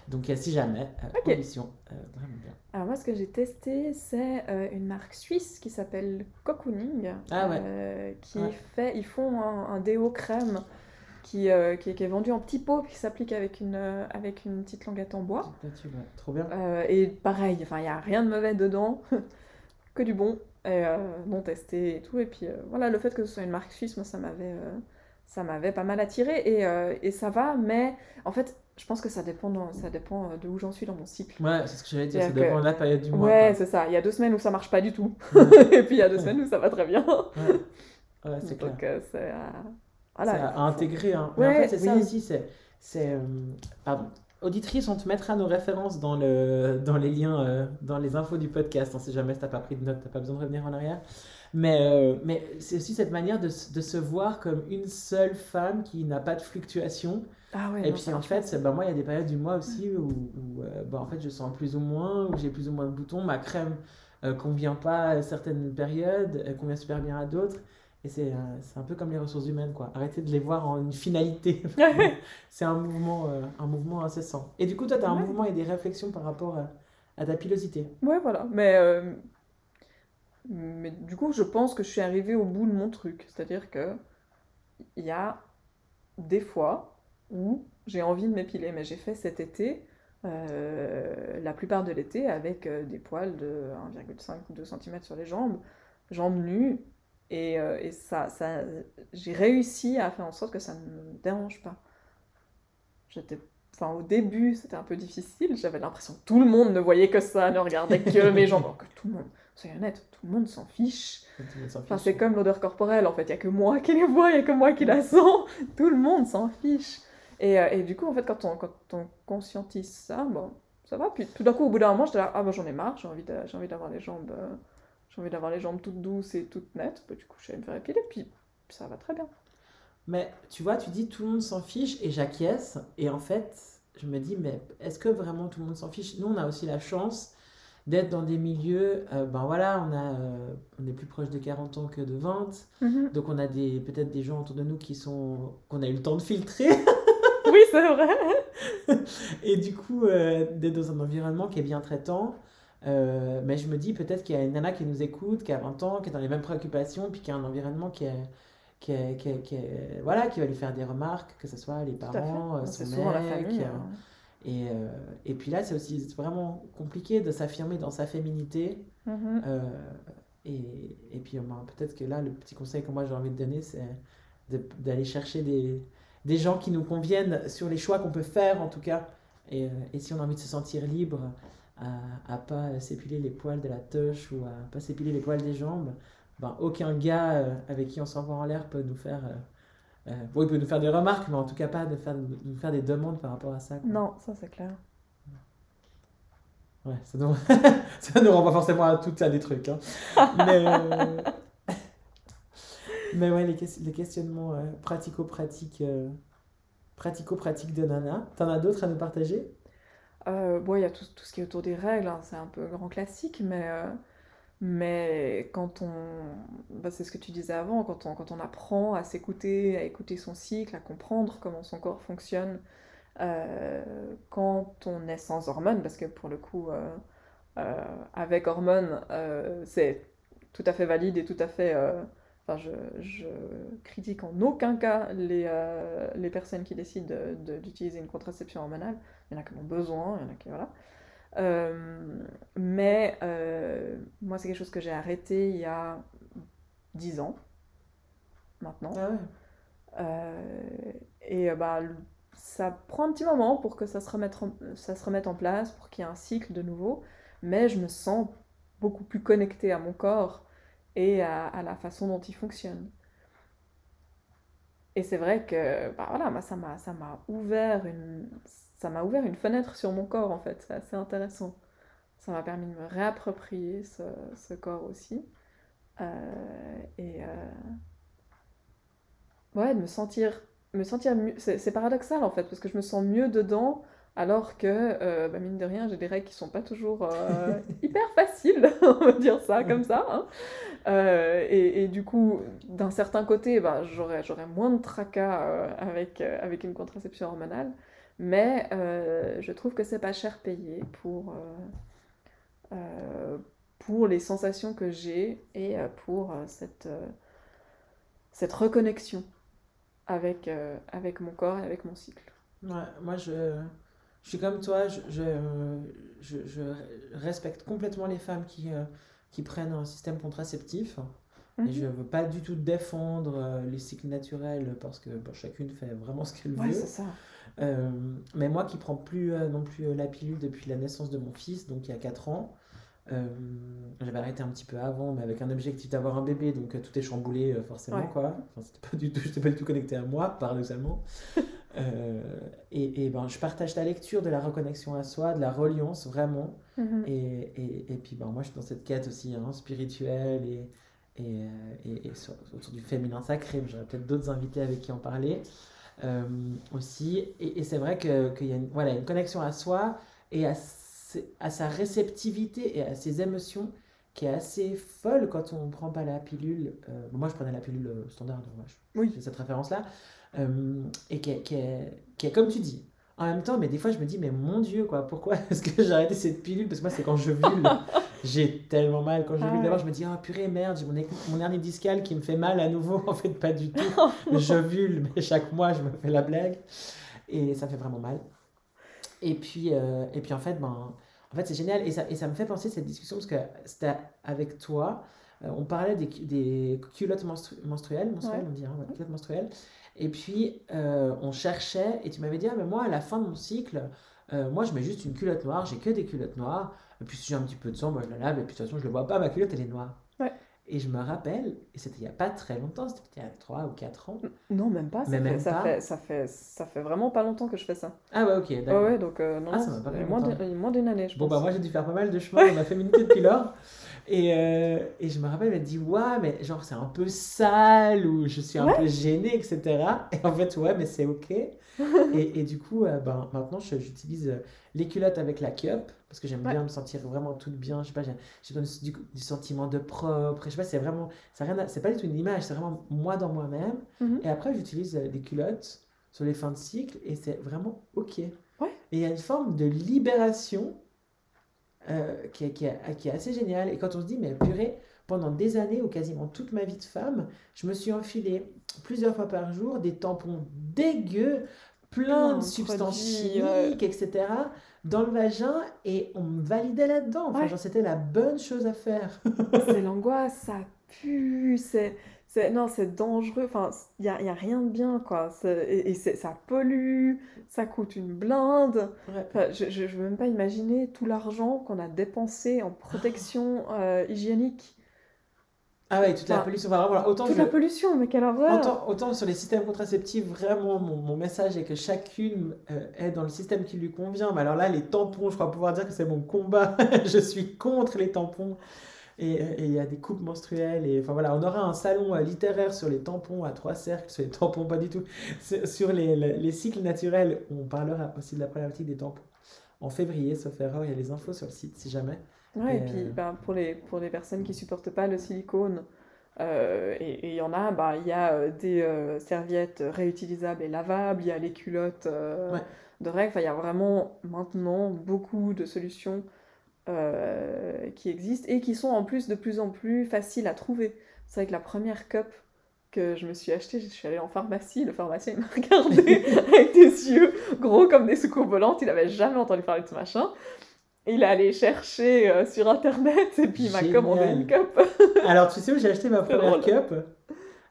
Donc euh, si jamais, euh, Ok. Olution, euh, vraiment bien. Alors moi, ce que j'ai testé, c'est euh, une marque suisse qui s'appelle Cocooning. Ah ouais. euh, qui Ouais. fait, ils font un, un déo crème qui, euh, qui, est- qui est vendu en petits pots puis qui s'applique avec une, euh, avec une petite languette en bois. Trop bien. Euh, et pareil, il n'y a rien de mauvais dedans, *laughs* que du bon, et euh, non testé et tout. Et puis euh, voilà, le fait que ce soit une marque suisse, moi, ça m'avait euh, ça m'avait pas mal attiré et, euh, et ça va, mais en fait, je pense que ça dépend, dans- ça dépend de où j'en suis dans mon cycle. Ouais, c'est ce que j'allais dire, ça dépend que- de la période du mois. Ouais, c'est ça. Il y a deux semaines où ça marche pas du tout, *laughs* et puis il y a deux semaines où ça va très bien. Ouais, ouais, c'est clair. Donc euh, c'est à... voilà, C'est il à faut- intégrer. Hein. Mais en fait, c'est ça aussi. C'est, c'est, euh, pardon. Auditrice, on te mettra nos références dans, le, dans les liens, euh, dans les infos du podcast. On sait jamais si t'as pas pris de notes, t'as pas besoin de revenir en arrière. Mais, euh, mais c'est aussi cette manière de, se- de se voir comme une seule femme qui n'a pas de fluctuation. Ah ouais, Et non, puis en fait, bah, moi, il y a des périodes du mois aussi où, où, euh, bah, en fait, je sens plus ou moins, où j'ai plus ou moins de boutons. Ma crème euh, convient pas à certaines périodes, elle convient super bien à d'autres. Et c'est euh, un peu comme les ressources humaines, quoi. Arrêtez de les voir en une finalité. *laughs* c'est un mouvement, euh, un mouvement incessant. Et du coup, toi, tu as un mouvement et des réflexions par rapport à, à ta pilosité. Ouais, voilà. Mais, euh, mais du coup, je pense que je suis arrivée au bout de mon truc. C'est-à-dire que il y a des fois où j'ai envie de m'épiler, mais j'ai fait cet été, euh, la plupart de l'été, avec euh, des poils de 1,5 ou 2 cm sur les jambes, jambes nues, et, euh, et ça, ça, j'ai réussi à faire en sorte que ça ne me dérange pas. J'étais Enfin, au début, c'était un peu difficile. J'avais l'impression que tout le monde ne voyait que ça, ne regardait que *laughs* mes jambes. Alors que tout le monde, soyons honnêtes, tout le monde s'en fiche. Enfin, c'est comme l'odeur corporelle, en fait. Il n'y a que moi qui les vois, il n'y a que moi qui la sens. *laughs* Tout le monde s'en fiche. Et, euh, et du coup, en fait, quand on, quand on conscientise ça, bon, ça va. Puis tout d'un coup, au bout d'un moment, j'étais là, ah bah j'en ai marre, j'ai envie de- j'ai envie d'avoir les jambes... euh, j'ai envie d'avoir les jambes toutes douces et toutes nettes. Bah, du coup, je allée me faire épiler, puis ça va très bien. Mais tu vois, tu dis tout le monde s'en fiche et j'acquiesce. Et en fait, je me dis, mais est-ce que vraiment tout le monde s'en fiche? Nous, on a aussi la chance d'être dans des milieux, euh, ben voilà, on, a, euh, on est plus proche de 40 ans que de 20, Mhm. donc on a des, peut-être des gens autour de nous qui sont, qu'on a eu le temps de filtrer, *laughs* Oui, c'est vrai. et du coup, euh, d'être dans un environnement qui est bien traitant. Euh, mais je me dis peut-être qu'il y a une nana qui nous écoute, qui a 20 ans, qui est dans les mêmes préoccupations, puis qui a un environnement qui est, qui est, qui est- qui est- voilà, qui va lui faire des remarques, que ce soit les parents, euh, son la mec, famille. euh, hein. et, euh, et puis là, c'est aussi vraiment compliqué de s'affirmer dans sa féminité. Mhm. euh, et, et puis, ben, peut-être que là, le petit conseil que moi j'ai envie de donner, c'est de- d'aller chercher des, des gens qui nous conviennent sur les choix qu'on peut faire, en tout cas. Et, et si on a envie de se sentir libre, à, à pas s'épiler les poils de la touche ou à pas s'épiler les poils des jambes, ben, aucun gars euh, avec qui on s'envoie en l'air peut nous faire. euh, euh, bon, il peut nous faire des remarques, mais en tout cas pas de faire, de nous faire des demandes par rapport à ça. quoi. Non, ça c'est clair. Ouais, ça nous, *laughs* ça nous renvoie forcément à tout à des trucs. hein. *laughs* Mais, *laughs* mais ouais, les, les questionnements pratico-pratiques pratico-pratiques de Nana. T'en as d'autres à nous partager? Euh, bon, il y a tout, ce qui est autour des règles, hein, c'est un peu grand classique, mais, euh, mais quand on... bah, c'est ce que tu disais avant, quand on, quand on apprend à s'écouter, à écouter son cycle, à comprendre comment son corps fonctionne, euh, quand on est sans hormones, parce que pour le coup, avec hormones, c'est tout à fait valide et tout à fait... Enfin, je, je critique en aucun cas les, euh, les personnes qui décident de- de- d'utiliser une contraception hormonale. Il y en a qui en ont besoin, il y en a qui... Voilà. Euh, mais euh, moi, c'est quelque chose que j'ai arrêté il y a 10 ans, maintenant. Ah ouais. Et bah, ça prend un petit moment pour que ça se remette en, ça se remette en place, pour qu'il y ait un cycle de nouveau. Mais je me sens beaucoup plus connectée à mon corps et à, à la façon dont il fonctionne. Et c'est vrai que bah voilà, moi, ça m'a ça m'a ouvert une ça m'a ouvert une fenêtre sur mon corps en fait, c'est assez intéressant. Ça m'a permis de me réapproprier ce, ce corps aussi. Euh, et euh, ouais, de me sentir me sentir mieux. C'est paradoxal en fait, parce que je me sens mieux dedans alors que, euh, bah, mine de rien, j'ai des règles qui sont pas toujours *laughs* hyper faciles, *laughs* on va dire ça comme ça. hein. Euh, et, du coup, d'un certain côté, bah, j'aurais, j'aurais moins de tracas euh, avec, euh, avec une contraception hormonale, mais je trouve que c'est pas cher payé pour, pour les sensations que j'ai et pour cette, cette reconnexion avec, avec mon corps et avec mon cycle. Ouais, moi, je, suis comme toi, je, je, je, respecte complètement les femmes qui, qui prennent un système contraceptif. Et je veux pas du tout défendre euh, les cycles naturels parce que bon, chacune fait vraiment ce qu'elle Ouais, veut. ça. Euh, mais moi qui prends plus euh, non plus la pilule depuis la naissance de mon fils, donc il y a 4 ans, euh, j'avais arrêté un petit peu avant, mais avec un objectif d'avoir un bébé, donc tout est chamboulé forcément Ouais. quoi. Enfin, c'était pas du tout, *laughs* j'étais pas du tout connecté à moi, paradoxalement. *laughs* Euh, et, et ben, je partage la lecture de la reconnexion à soi, de la reliance vraiment. Mhm. Et, et, et puis ben, moi je suis dans cette quête aussi hein, spirituelle et, et, euh, et, et sur- autour du féminin sacré, mais j'aurais peut-être d'autres invités avec qui en parler euh, aussi. Et, et c'est vrai que- qu'il y a une, voilà, une connexion à soi et à, à sa réceptivité et à ses émotions qui est assez folle quand on ne prend pas la pilule. Euh, moi je prenais la pilule standard, donc moi, je- Oui. j'ai cette référence-là. Euh, et qui est, qui, est, qui est comme tu dis. En même temps, mais des fois je me dis, mais mon Dieu, quoi, pourquoi *laughs* est-ce que j'ai arrêté cette pilule? Parce que moi, c'est quand je vulve, *laughs* j'ai tellement mal. Quand je Ah vulve, ouais. d'abord, je me dis, oh purée, merde, j'ai mon, mon hernie discale qui me fait mal à nouveau. *laughs* En fait, pas du tout. je vulve, mais chaque mois, je me fais la blague. Et ça fait vraiment mal. Et puis, euh, et puis en fait, ben, en fait c'est génial. Et ça, et ça me fait penser cette discussion parce que c'était avec toi. euh, on parlait des, des culottes menstru- menstruelles, menstruelles, Ouais. on dit, hein, ouais, culottes menstruelles. Et puis, euh, on cherchait, et tu m'avais dit, ah, mais moi, à la fin de mon cycle, euh, moi, je mets juste une culotte noire, j'ai que des culottes noires. Et puis, si j'ai un petit peu de sang, moi, je la lave, et puis de toute façon, je le vois pas, ma culotte, elle est noire. Ouais. Et je me rappelle, et c'était il y a pas très longtemps, c'était il y a 3 ou 4 ans. Non, même pas. Ça, Mais fait, même ça, pas. Fait, ça, fait, ça fait vraiment pas longtemps que je fais ça. Ah ouais, ok, Ouais, d'accord. ouais, donc euh, non, Ah, ça m'a pas moins d'une année, je Bon, bah moi j'ai dû faire pas mal de chemin dans ma féminité depuis lors. Et, euh, et je me rappelle, elle m'a dit, ouais, mais genre, c'est un peu sale, ou je suis un Ouais. peu gênée, etc. Et en fait, ouais, mais c'est OK. *laughs* et, et du coup, euh, ben, maintenant, j'utilise euh, les culottes avec la cup, parce que j'aime Ouais. bien me sentir vraiment toute bien. Je sais pas, j'ai du, du sentiment de propre. Je sais pas, c'est vraiment, c'est pas du tout une image, c'est vraiment moi dans moi-même. Mhm. Et après, j'utilise des culottes sur les fins de cycle, et c'est vraiment OK. Ouais. Et il y a une forme de libération euh, qui, est, qui, est, qui est assez géniale. Et quand on se dit, mais purée, pendant des années ou quasiment toute ma vie de femme, je me suis enfilé plusieurs fois par jour des tampons dégueux, plein de de substances ouais. chimiques, etc., dans le vagin, et on me validait là-dedans. Enfin, Ouais. genre, c'était la bonne chose à faire. C'est l'angoisse, ça pue, c'est... c'est- Non, c'est dangereux, enfin, il n'y a, y a rien de bien, quoi. Et, et ça pollue, ça coûte une blinde. Ouais. Enfin, je ne veux même pas imaginer tout l'argent qu'on a dépensé en *gasps* protection euh, hygiénique. Ah ouais, toute la pollution. Enfin, voilà, autant Toute je- la pollution, mais quelle horreur! Autant, autant sur les systèmes contraceptifs, vraiment, mon, mon message est que chacune euh, est dans le système qui lui convient. Mais alors là, les tampons, je crois pouvoir dire que c'est mon combat. *laughs* je suis contre les tampons. Et il y a des coupes menstruelles. Et enfin voilà, on aura un salon euh, littéraire sur les tampons à trois cercles, sur les tampons pas du tout. Sur les, les, les cycles naturels, on parlera aussi de la problématique des tampons. En février, sauf erreur, il y a les infos sur le site si jamais. Ouais, et Et, puis euh, ben, pour les, pour les personnes qui supportent pas le silicone, euh, et il y en a, ben, il y a des euh, serviettes réutilisables et lavables, il y a les culottes euh, Ouais. de règles, enfin, il y a vraiment maintenant beaucoup de solutions euh, qui existent et qui sont en plus de plus en plus faciles à trouver. C'est vrai que la première cup que je me suis achetée, je suis allée en pharmacie, le pharmacien m'a regardé *laughs* avec des yeux gros comme des soucoupes volantes, il avait jamais entendu parler de ce machin. Il est allé chercher euh, sur internet et puis il m'a commandé une cup. *laughs* Alors, tu sais où j'ai acheté ma première cup?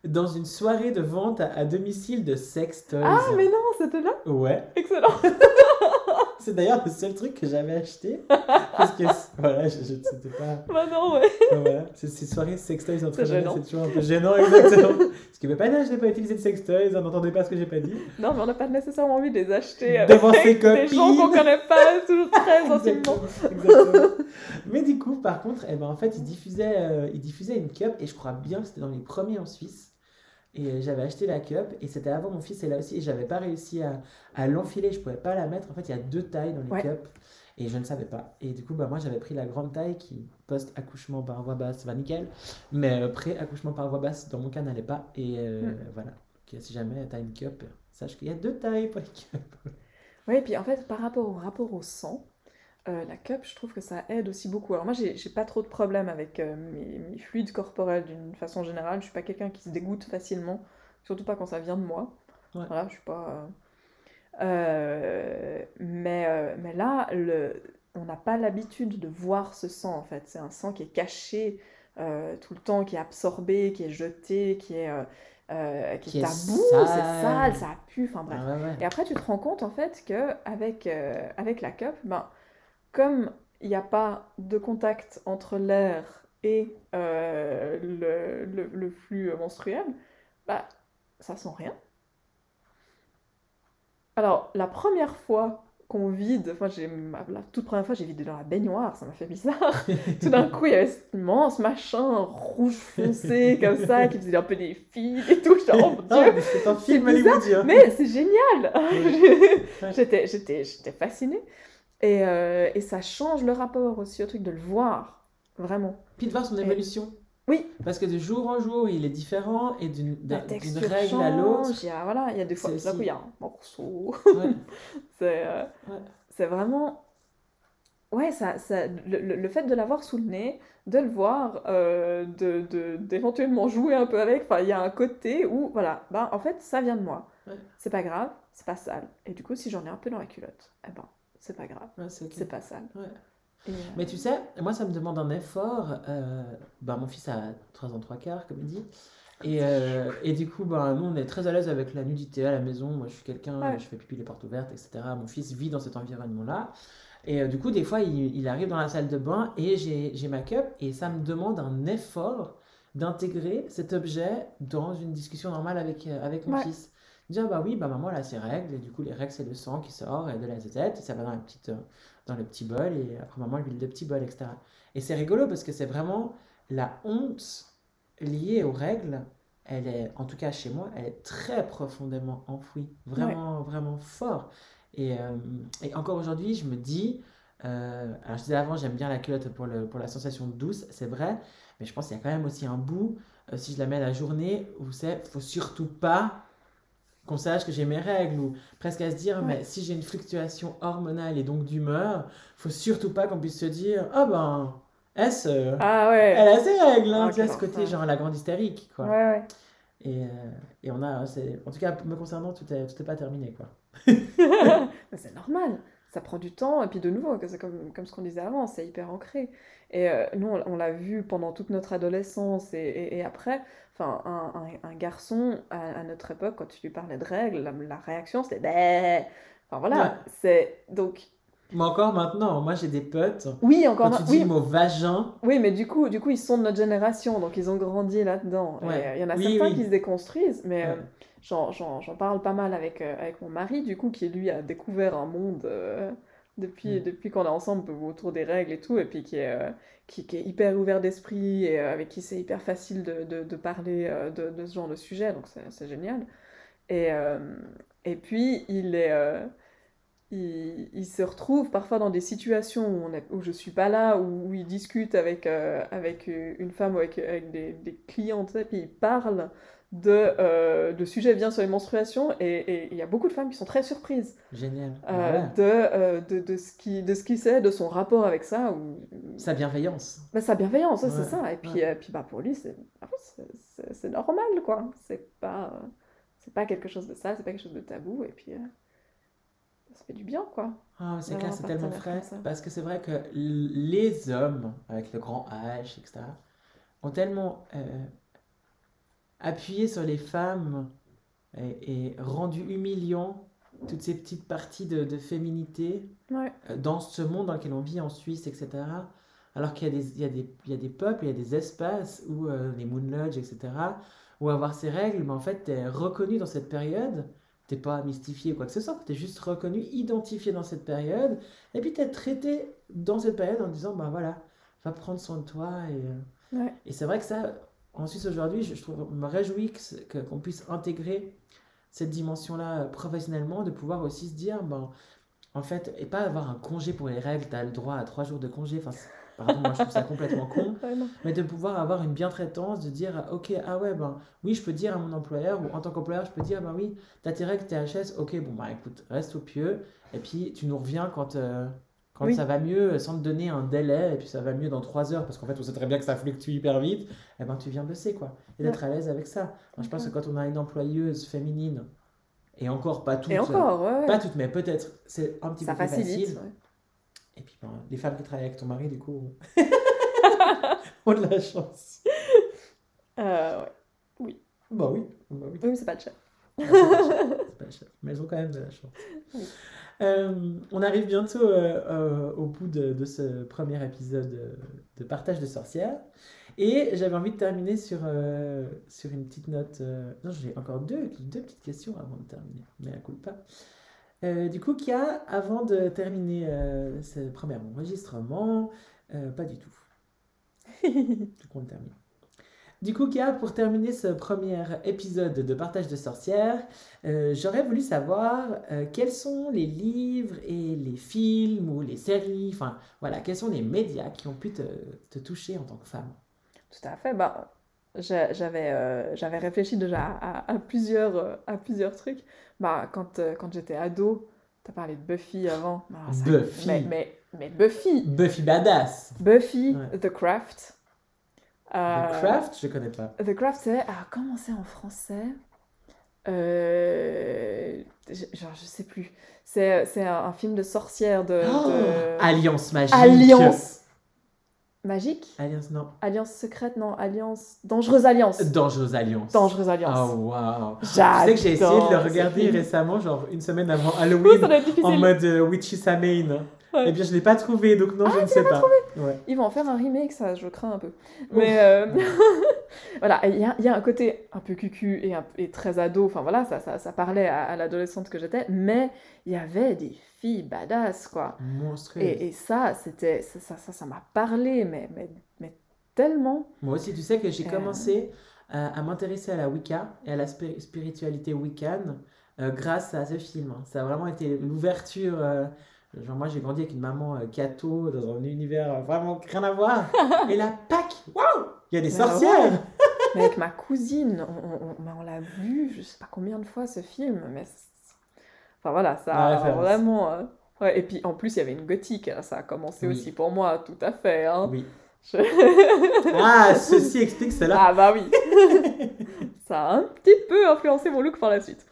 Dans une soirée de vente à, à domicile de sex toys. Ah, mais non, c'était là? Ouais. Excellent *laughs* *laughs* C'est d'ailleurs le seul truc que j'avais acheté. *laughs* Parce que, voilà, je, je c'était pas. Bah non, ouais voilà. Ces, ces soirées sextoys entre gênant. c'est toujours un peu gênant, exactement. Parce que, mais pas là, je n'ai pas utilisé de sextoys, on n'entendait pas ce que j'ai pas dit. Non, mais on n'a pas nécessairement envie de les acheter avec Devant ses des gens qu'on copines. connaît pas, toujours très *laughs* intimement. Exactement. Mais du coup, par contre, eh ben, en fait, il diffusait, euh, il diffusait une cup, et je crois bien que c'était dans les premiers en Suisse. Et euh, j'avais acheté la cup, et c'était avant mon fils est là aussi, et j'avais pas réussi à, à l'enfiler, je pouvais pas la mettre. En fait, il y a deux tailles dans les Ouais. cups, et je ne savais pas. Et du coup, bah, moi, j'avais pris la grande taille qui, post-accouchement par voie basse, va nickel. Mais euh, pré-accouchement par voie basse, dans mon cas, n'allait pas. Et euh, Mm. voilà. Donc, si jamais tu as une cup, sache qu'il y a deux tailles pour les cups. Oui, et puis en fait, par rapport au rapport au sang, euh, la cup, je trouve que ça aide aussi beaucoup. Alors moi, j'ai pas trop de problème avec euh, mes, mes fluides corporels d'une façon générale. Je suis pas quelqu'un qui se dégoûte facilement, surtout pas quand ça vient de moi. Ouais. Voilà, je suis pas... euh, mais, mais là, le... on n'a pas l'habitude de voir ce sang, en fait. C'est un sang qui est caché tout le temps, qui est absorbé, qui est jeté, qui est, euh, qui Qui est est tabou, sale. c'est sale, ça pue, enfin bref. Ah ouais, ouais. Et après, tu te rends compte en fait que avec, euh, avec la cup, ben, comme il n'y a pas de contact entre l'air et euh, le, le- le flux menstruel, bah, ça sent rien. Alors, la première fois qu'on vide, moi j'ai la toute première fois j'ai vidé dans la baignoire, ça m'a fait bizarre. *laughs* Tout d'un coup, il y avait cet immense machin rouge foncé comme ça qui faisait un peu des fils et tout. J'étais oh mon Ah, dieu, c'est un film bizarre, hollywoodien. mais c'est génial! *laughs* J'étais, j'étais, j'étais fascinée. Et, euh, et ça change le rapport aussi au truc de le voir, vraiment. Puis de voir son Et- évolution. Oui, Parce que de jour en jour, il est différent et d'une règle à l'autre. change, il y a, voilà, il y a des fois, tout d'un coup, il y a un morceau. Ouais, *laughs* C'est, euh, ouais. c'est vraiment... Ouais, ça, ça, le, le- fait de l'avoir sous le nez, de le voir, euh, de, de, d'éventuellement jouer un peu avec, il y a un côté où, voilà, ben, en fait, ça vient de moi. Ouais. C'est pas grave, c'est pas sale. Et du coup, si j'en ai un peu dans la culotte, eh ben, c'est pas grave, Ouais, c'est pas sale. Ouais. Et, euh, Mais tu sais, moi, ça me demande un effort. euh, bah, mon fils a 3 ans, 3 quarts, comme il dit. Et, euh, et du coup, bah, nous, on est très à l'aise avec la nudité à la maison. Moi, je suis quelqu'un, Ouais. je fais pipi les portes ouvertes, etc. Mon fils vit dans cet environnement-là. Et euh, du coup, des fois, il, il arrive dans la salle de bain et j'ai j'ai ma cup et ça me demande un effort d'intégrer cet objet dans une discussion normale avec, avec mon Ouais. fils. Dire, bah oui, bah maman, elle a ses règles, et du coup, les règles, c'est le sang qui sort, et de la zézette, et ça va dans, la petite, euh, dans le petit bol, et après, maman, l'huile de petit bol, etc. Et c'est rigolo parce que c'est vraiment la honte liée aux règles, elle est, en tout cas chez moi, elle est très profondément enfouie, vraiment, vraiment fort. Et, euh, et encore aujourd'hui, je me dis, euh, alors je disais avant, j'aime bien la culotte pour, le, pour la sensation douce, c'est vrai, mais je pense qu'il y a quand même aussi un bout, euh, si je la mets à la journée, où c'est, faut surtout pas qu'on sache que j'ai mes règles, ou presque à se dire, mais si j'ai une fluctuation hormonale et donc d'humeur, faut surtout pas qu'on puisse se dire, ah oh ben, S, ah ouais. elle a ses règles, hein, tu vois, ce côté genre la grande hystérique, quoi. Ouais, ouais. Et, euh, et on a, c'est, en tout cas, me concernant, tout est, tout est pas terminé, quoi. *laughs* c'est normal, ça prend du temps, et puis de nouveau, c'est comme, comme ce qu'on disait avant, c'est hyper ancré. Et euh, nous, on, l'a vu pendant toute notre adolescence et, et, après, enfin, un, un, garçon à, notre époque, quand tu lui parlais de règles, la, réaction c'était bah! Enfin voilà, c'est donc mais encore maintenant, moi j'ai des potes. Oui, encore Quand tu dis le mot vagin. Oui, mais du coup, du coup, ils sont de notre génération, donc ils ont grandi là-dedans. Il y en a certains qui se déconstruisent, mais euh, j'en parle pas mal avec, euh, avec mon mari, du coup, qui lui a découvert un monde euh, depuis, mm. depuis qu'on est ensemble autour des règles et tout, et puis qui est, qui, qui, est hyper ouvert d'esprit et avec qui c'est hyper facile de, de, de parler de, de, ce genre de sujet, donc c'est génial. Et, et puis, il est il, se retrouve parfois dans des situations où, on où je suis pas là, où, il discute avec, euh, avec une femme ou avec, avec des, des clientes, et puis il parle de, euh, de sujets bien sur les menstruations, et il y a beaucoup de femmes qui sont très surprises. Génial. Euh, de, de, de, ce qui, de ce qu'il sait, de son rapport avec ça. Ou... Sa bienveillance. Bah, sa bienveillance, c'est ça. Et puis, puis bah, pour lui, ah, c'est c'est normal, quoi. C'est pas, c'est pas quelque chose de ça, c'est pas quelque chose de tabou, et puis ça fait du bien, quoi. Ah, c'est clair, c'est tellement frais. Parce que c'est vrai que les hommes, avec le grand H, etc., ont tellement euh, appuyé sur les femmes et, rendu humiliant toutes ces petites parties de, de féminité euh, dans ce monde dans lequel on vit en Suisse, etc. Alors qu'il y, a des, il y, a des, il y a des peuples, il y a des espaces où euh, les Moon Lodge, etc., où avoir ces règles, mais en fait, tu es reconnu dans cette période t'es pas mystifié ou quoi que ce soit, tu es juste reconnu, identifié dans cette période, et puis tu es traité dans cette période en disant, bah voilà, va prendre soin de toi. Et, euh, et c'est vrai que ça, en Suisse aujourd'hui, je, trouve, me réjouis qu'on que, puisse intégrer cette dimension-là professionnellement, de pouvoir aussi se dire, ben, en fait, et pas avoir un congé pour les règles, tu as le droit à trois jours de congé, enfin, Pardon, moi je trouve ça complètement con. *laughs* mais de pouvoir avoir une bientraitance, de dire, ok, ah ouais, ben oui, je peux dire à mon employeur, ou en tant qu'employeur, je peux dire, ben oui, t'as tes règles THS, ok, bon, bah écoute, reste au pieu, et puis tu nous reviens quand, euh, quand ça va mieux, sans te donner un délai, et puis ça va mieux dans 3 heures, parce qu'en fait, on sait très bien que ça fluctue hyper vite, et eh ben tu viens bosser, quoi. Et d'être à l'aise avec ça. Moi, je pense que quand on a une employeuse féminine, et encore pas toutes, et encore, ouais, pas toutes, mais peut-être c'est un petit ça peu plus facile. Et puis, ben, les femmes qui travaillent avec ton mari, du coup, *laughs* ont de la chance. Euh, ouais. Oui. Bah oui. Bah oui. oui, mais c'est pas le chef. c'est pas le chef. *laughs* Mais elles ont quand même de la chance. Euh, on arrive bientôt euh, euh, au bout de, de, ce premier épisode de Partage de sorcières. Et j'avais envie de terminer sur, sur une petite note. Non, j'ai encore deux, deux petites questions avant de terminer. Mais à coup pas. Du coup, Kia, avant de terminer ce premier enregistrement, pas du tout. *laughs* du coup, on termine. Du coup, Kia, pour terminer ce premier épisode de Partage de sorcières, j'aurais voulu savoir quels sont les livres et les films ou les séries, enfin voilà, quels sont les médias qui ont pu te, te toucher en tant que femme? Tout à fait. Bah, j'avais euh, j'avais réfléchi déjà à, à, plusieurs, euh, à plusieurs trucs. Bah, quand, euh, quand j'étais ado, tu as parlé de Buffy avant. Bah, Buffy mais, mais, mais, Buffy Buffy Badass Buffy, The Craft. The Craft, je connais pas. The Craft, c'est... Ah, comment c'est en français? Euh, genre, je sais plus. C'est un, un, film de sorcière de, oh de... Alliance magique. Alliance Magique? Alliance, non. Alliance secrète, non. Alliance. Dangereuse Alliance. Dangereuse Alliance. Dangereuse Alliance. Oh, waouh. Tu sais que j'ai essayé de le regarder récemment, genre une semaine avant *laughs* Halloween. En mode uh, Witchy Samhain. Ouais. Eh bien, je l'ai pas trouvé, donc non, Ah, je ne sais pas. Ouais. Ils vont en faire un remake, ça, je crains un peu. Mais euh, *laughs* voilà, il y y a un côté un peu cucu et, un- et très ado, enfin voilà, ça, ça, ça parlait à, à l'adolescente que j'étais, mais il y avait des filles badass, quoi. Monstrueux. Et, et ça, c'était, ça, ça, ça, ça m'a parlé, mais, mais, mais tellement. Moi aussi, tu sais que j'ai Euh. commencé à, à m'intéresser à la Wicca et à la spiri- spiritualité wiccan euh, grâce à ce film. Ça a vraiment été l'ouverture. Genre, moi, j'ai grandi avec une maman euh, catho dans un univers euh, vraiment rien à voir. *laughs* et la Pâques, waouh Il y a des Mais sorcières ouais. Mais avec ma cousine, on, on- mais on l'a vu, je sais pas combien de fois ce film, mais enfin voilà, ça a vraiment. euh, ouais, et puis en plus, il y avait une gothique, hein, ça a commencé Oui. aussi pour moi, tout à fait. Hein. Oui. Je- *laughs* Ah, ceci explique cela. Ah bah oui. *laughs* ça a un petit peu influencé mon look par la suite.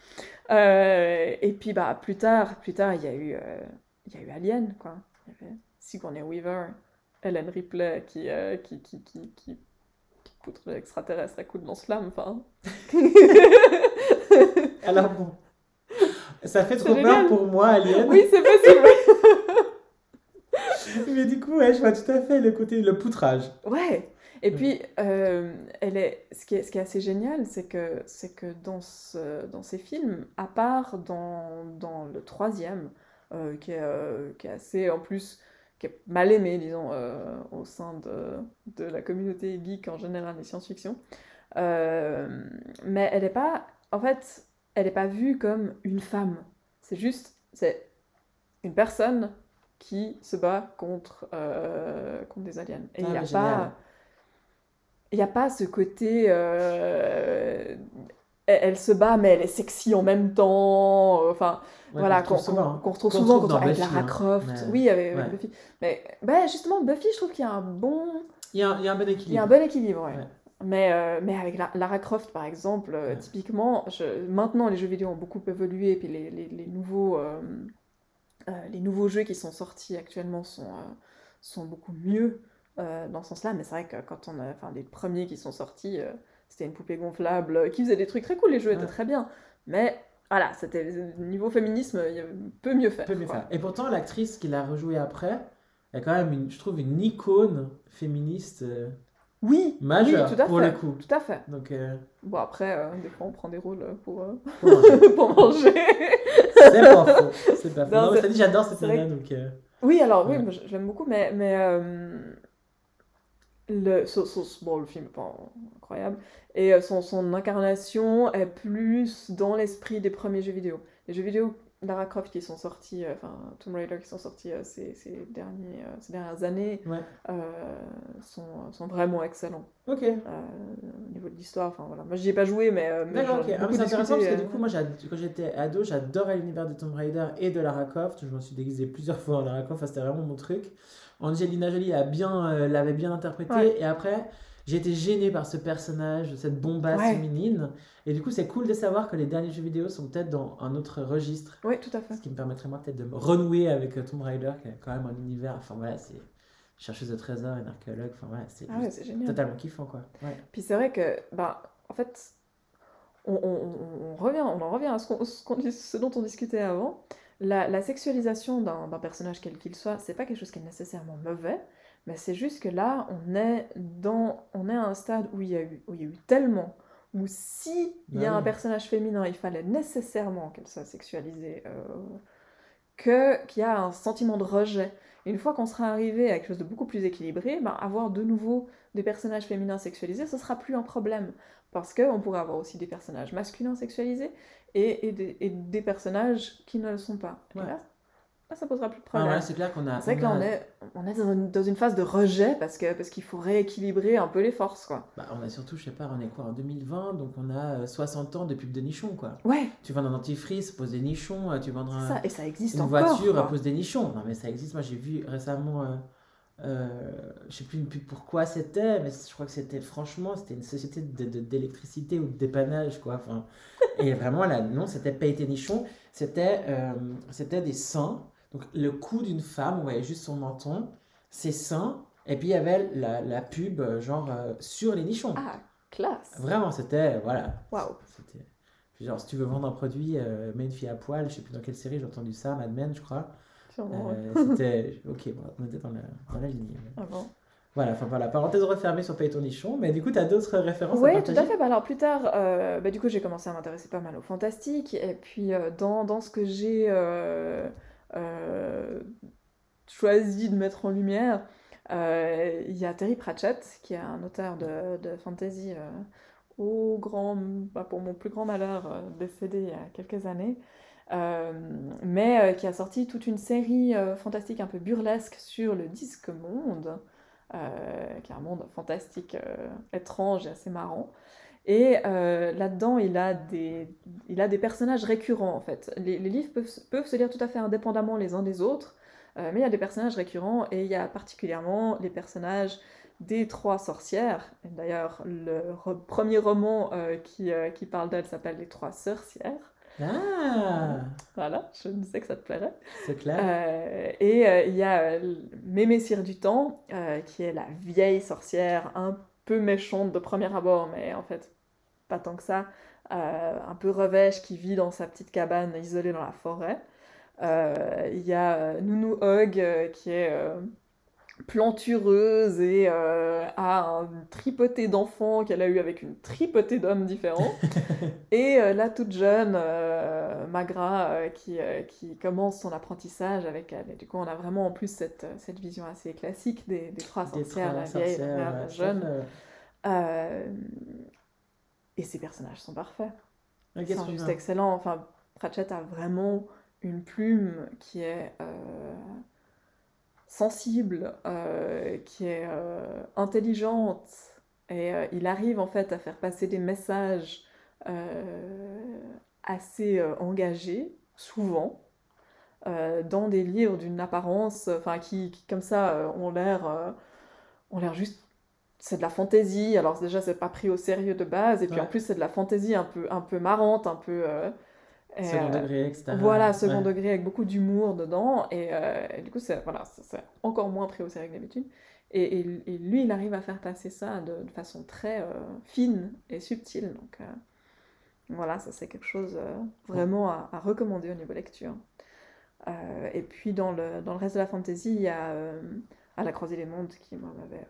Euh, et puis bah plus tard, plus tard, il y a eu, euh, il y a eu Alien quoi. Il y avait Sigourney Weaver, Ellen Ripley qui euh, qui qui qui qui, qui poutre l'extraterrestre à coups de lance-flamme. Enfin. *laughs* Alors bon. Ça fait trop peur pour moi, Alien. oui, c'est possible. *laughs* Mais du coup, ouais, je vois tout à fait le côté, le poutrage. Ouais. Et puis, euh, elle est, ce, qui est, ce qui est assez génial, c'est que, c'est que dans, ce, dans ces films, à part dans, dans le troisième, qui, est, euh, qui est assez, en plus, qui est mal aimé, disons, euh, au sein de, de la communauté geek en général des science-fiction, euh, mais elle n'est pas, en fait, elle n'est pas vue comme une femme. C'est juste, c'est une personne qui se bat contre, euh, contre des aliens. Et il Ah, n'y a pas... Il n'y a pas ce côté... euh, Elle, elle se bat, mais elle est sexy en même temps. Enfin, Ouais, voilà, qu'on retrouve souvent, hein. qu'on retrouve avec Buffy, Lara hein. Croft. Oui, avec, Ouais. Buffy. Mais bah, justement, Buffy, je trouve qu'il y a un bon... Il y a, un- il y a un bon Il y équilibre. a un bon équilibre, ouais. Mais, euh, mais avec la- Lara Croft, par exemple, euh, typiquement, je- maintenant les jeux vidéo ont beaucoup évolué, et puis les, les- les nouveaux, euh, euh, les nouveaux jeux qui sont sortis actuellement sont, euh, sont beaucoup mieux euh, dans ce sens-là. Mais c'est vrai que quand on a, enfin, les premiers qui sont sortis, euh, c'était une poupée gonflable euh, qui faisait des trucs très cool, les jeux étaient très bien. Mais voilà, c'était niveau féminisme, il y avait peu mieux faire. mieux. Et pourtant, l'actrice qui l'a rejoué après, est quand même, une, je trouve, une icône féministe euh, Oui, majeure oui, tout à pour fait. le coup. Tout à fait. Donc, euh, Bon, après, euh, des fois, on prend des rôles euh, pour, euh, manger. *laughs* pour manger. c'est pas faux. C'est pas faux. Non, Non, dit, j'adore cette nana, donc... euh, Oui, alors oui, Ouais. je l'aime beaucoup, mais, mais euh, le, bon, le film incroyable, et euh, son, son incarnation est plus dans l'esprit des premiers jeux vidéo. Les jeux vidéo Lara Croft qui sont sortis, euh, enfin Tomb Raider qui sont sortis euh, ces, ces, derniers, euh, ces dernières années, Ouais. sont, sont vraiment excellents Ok. au niveau de l'histoire. Enfin voilà, moi j'y ai pas joué, mais, mais D'accord, j'en ok. Ah, c'est intéressant parce que du coup, moi, quand j'étais ado, j'adorais l'univers de Tomb Raider et de Lara Croft. Je m'en suis déguisé plusieurs *laughs* fois en Lara Croft, c'était vraiment mon truc. Angelina Jolie a bien, euh, l'avait bien interprété. Ouais. Et après, j'ai été gênée par ce personnage, cette bombasse Ouais. féminine. Et du coup, c'est cool de savoir que les derniers jeux vidéo sont peut-être dans un autre registre. Oui, tout à fait. Ce qui me permettrait moi peut-être de me renouer avec euh, Tomb Raider, qui est quand même un univers. Enfin voilà, c'est chercheuse de trésors, une archéologue. Enfin voilà, c'est Ah totalement kiffant quoi. Ouais. Puis c'est vrai que, bah, en fait, on, on- on- on revient, on en revient à ce dont on discutait avant. La, la sexualisation d'un personnage quel qu'il soit, c'est pas quelque chose qui est nécessairement mauvais, mais c'est juste que là, on est dans, on est à un stade où il y a eu, où il y a eu tellement, où si il y a Bah un personnage féminin, il fallait nécessairement qu'elle soit sexualisée, euh, que qu'il y a un sentiment de rejet. Et une fois qu'on sera arrivé à quelque chose de beaucoup plus équilibré, ben, avoir de nouveau des personnages féminins sexualisés, ce sera plus un problème. Parce qu'on pourrait avoir aussi des personnages masculins sexualisés et, et des, et des personnages qui ne le sont pas. Ouais. là, là, ça posera plus de Ah problème. ouais, c'est clair qu'on a. c'est vrai que là, on est, on est dans, une, dans une phase de rejet parce que parce qu'il faut rééquilibrer un peu les forces, quoi. Bah, on a surtout, je sais pas, on est quoi en 2020, donc on a euh, 60 ans de pub de nichons quoi. Ouais, Tu vends un dentifrice, pose des nichons, euh, tu vends un- ça, et ça existe une encore. voiture, quoi. pose des nichons. Non mais ça existe, moi j'ai vu récemment, euh, euh, je sais plus pourquoi c'était, mais je crois que c'était franchement, c'était une société de- de- d'électricité ou de dépannage quoi. Enfin, et vraiment là, non, c'était pas été nichon, c'était euh, c'était des seins. Donc le cou d'une femme, on voyait juste son menton, ses seins, et puis il y avait la, la pub euh, genre euh, sur les nichons. Ah, classe. Vraiment, c'était, voilà. Waouh. Genre, si tu veux vendre un produit, mets une fille à poil, je sais plus dans quelle série j'ai entendu ça, Mad Men, je crois. Sûrement. Euh, *laughs* C'était. Ok, on était dans la, dans la ligne. Ah bon. Voilà, enfin voilà, parenthèse refermée sur Payton Nichon, mais du coup, tu as d'autres références Oui, tout à fait. Bah, alors plus tard, euh, bah, du coup, j'ai commencé à m'intéresser pas mal au fantastique. Et puis, euh, dans, dans ce que j'ai euh, choisi de mettre en lumière, il y a Terry Pratchett, qui est un auteur de, de fantasy au grand, bah, pour mon plus grand malheur, décédé il y a quelques années. Euh, mais euh, qui a sorti toute une série euh, fantastique un peu burlesque sur le disque monde, qui est un monde fantastique étrange et assez marrant. Et là-dedans, il a des, il a des personnages récurrents en fait. Les, livres peuvent, peuvent se lire tout à fait indépendamment les uns des autres, mais il y a des personnages récurrents et il y a particulièrement les personnages des trois sorcières. D'ailleurs, le re- premier roman qui, qui parle d'elles s'appelle Les Trois Sorcières. Ah, Voilà, je me disais que ça te plairait. c'est clair. Euh, et euh, il y a euh, Mémé Cire du Temps, qui est la vieille sorcière, un peu méchante de premier abord, mais en fait, pas tant que ça, un peu revêche, qui vit dans sa petite cabane isolée dans la forêt. Il y a Nounou euh, qui est plantureuse et euh, a un tripoté d'enfants qu'elle a eu avec une tripotée d'hommes différents. *laughs* Et euh, là, toute jeune, euh, Magra, euh, qui, euh, qui commence son apprentissage avec elle. Et du coup, on a vraiment en plus cette, cette vision assez classique des, des trois Des sorcières, la vieille, la sorcières, mère, la jeune. à et ces personnages sont parfaits. Ils sont juste excellents. Enfin, Pratchett a vraiment une plume qui est sensible, euh, qui est euh, intelligente. Et euh, il arrive en fait à faire passer des messages assez engagés, souvent, dans des livres d'une apparence, enfin qui, qui, comme ça ont l'air, ont l'air juste, c'est de la fantaisie. Alors déjà c'est pas pris au sérieux de base, et puis en plus c'est de la fantaisie un peu, un peu marrante, un peu Second euh, degré, etc. voilà, second Ouais. degré avec beaucoup d'humour dedans. Et, euh, et du coup, c'est voilà, encore moins pris au sérieux que d'habitude. Et, et- et lui, il arrive à faire passer ça de, de façon très euh, fine et subtile. Donc voilà, ça c'est quelque chose euh, vraiment à, à recommander au niveau lecture. Euh, et puis dans le, dans le reste de la fantasy, il y a euh, À la croisée des mondes qui m'avait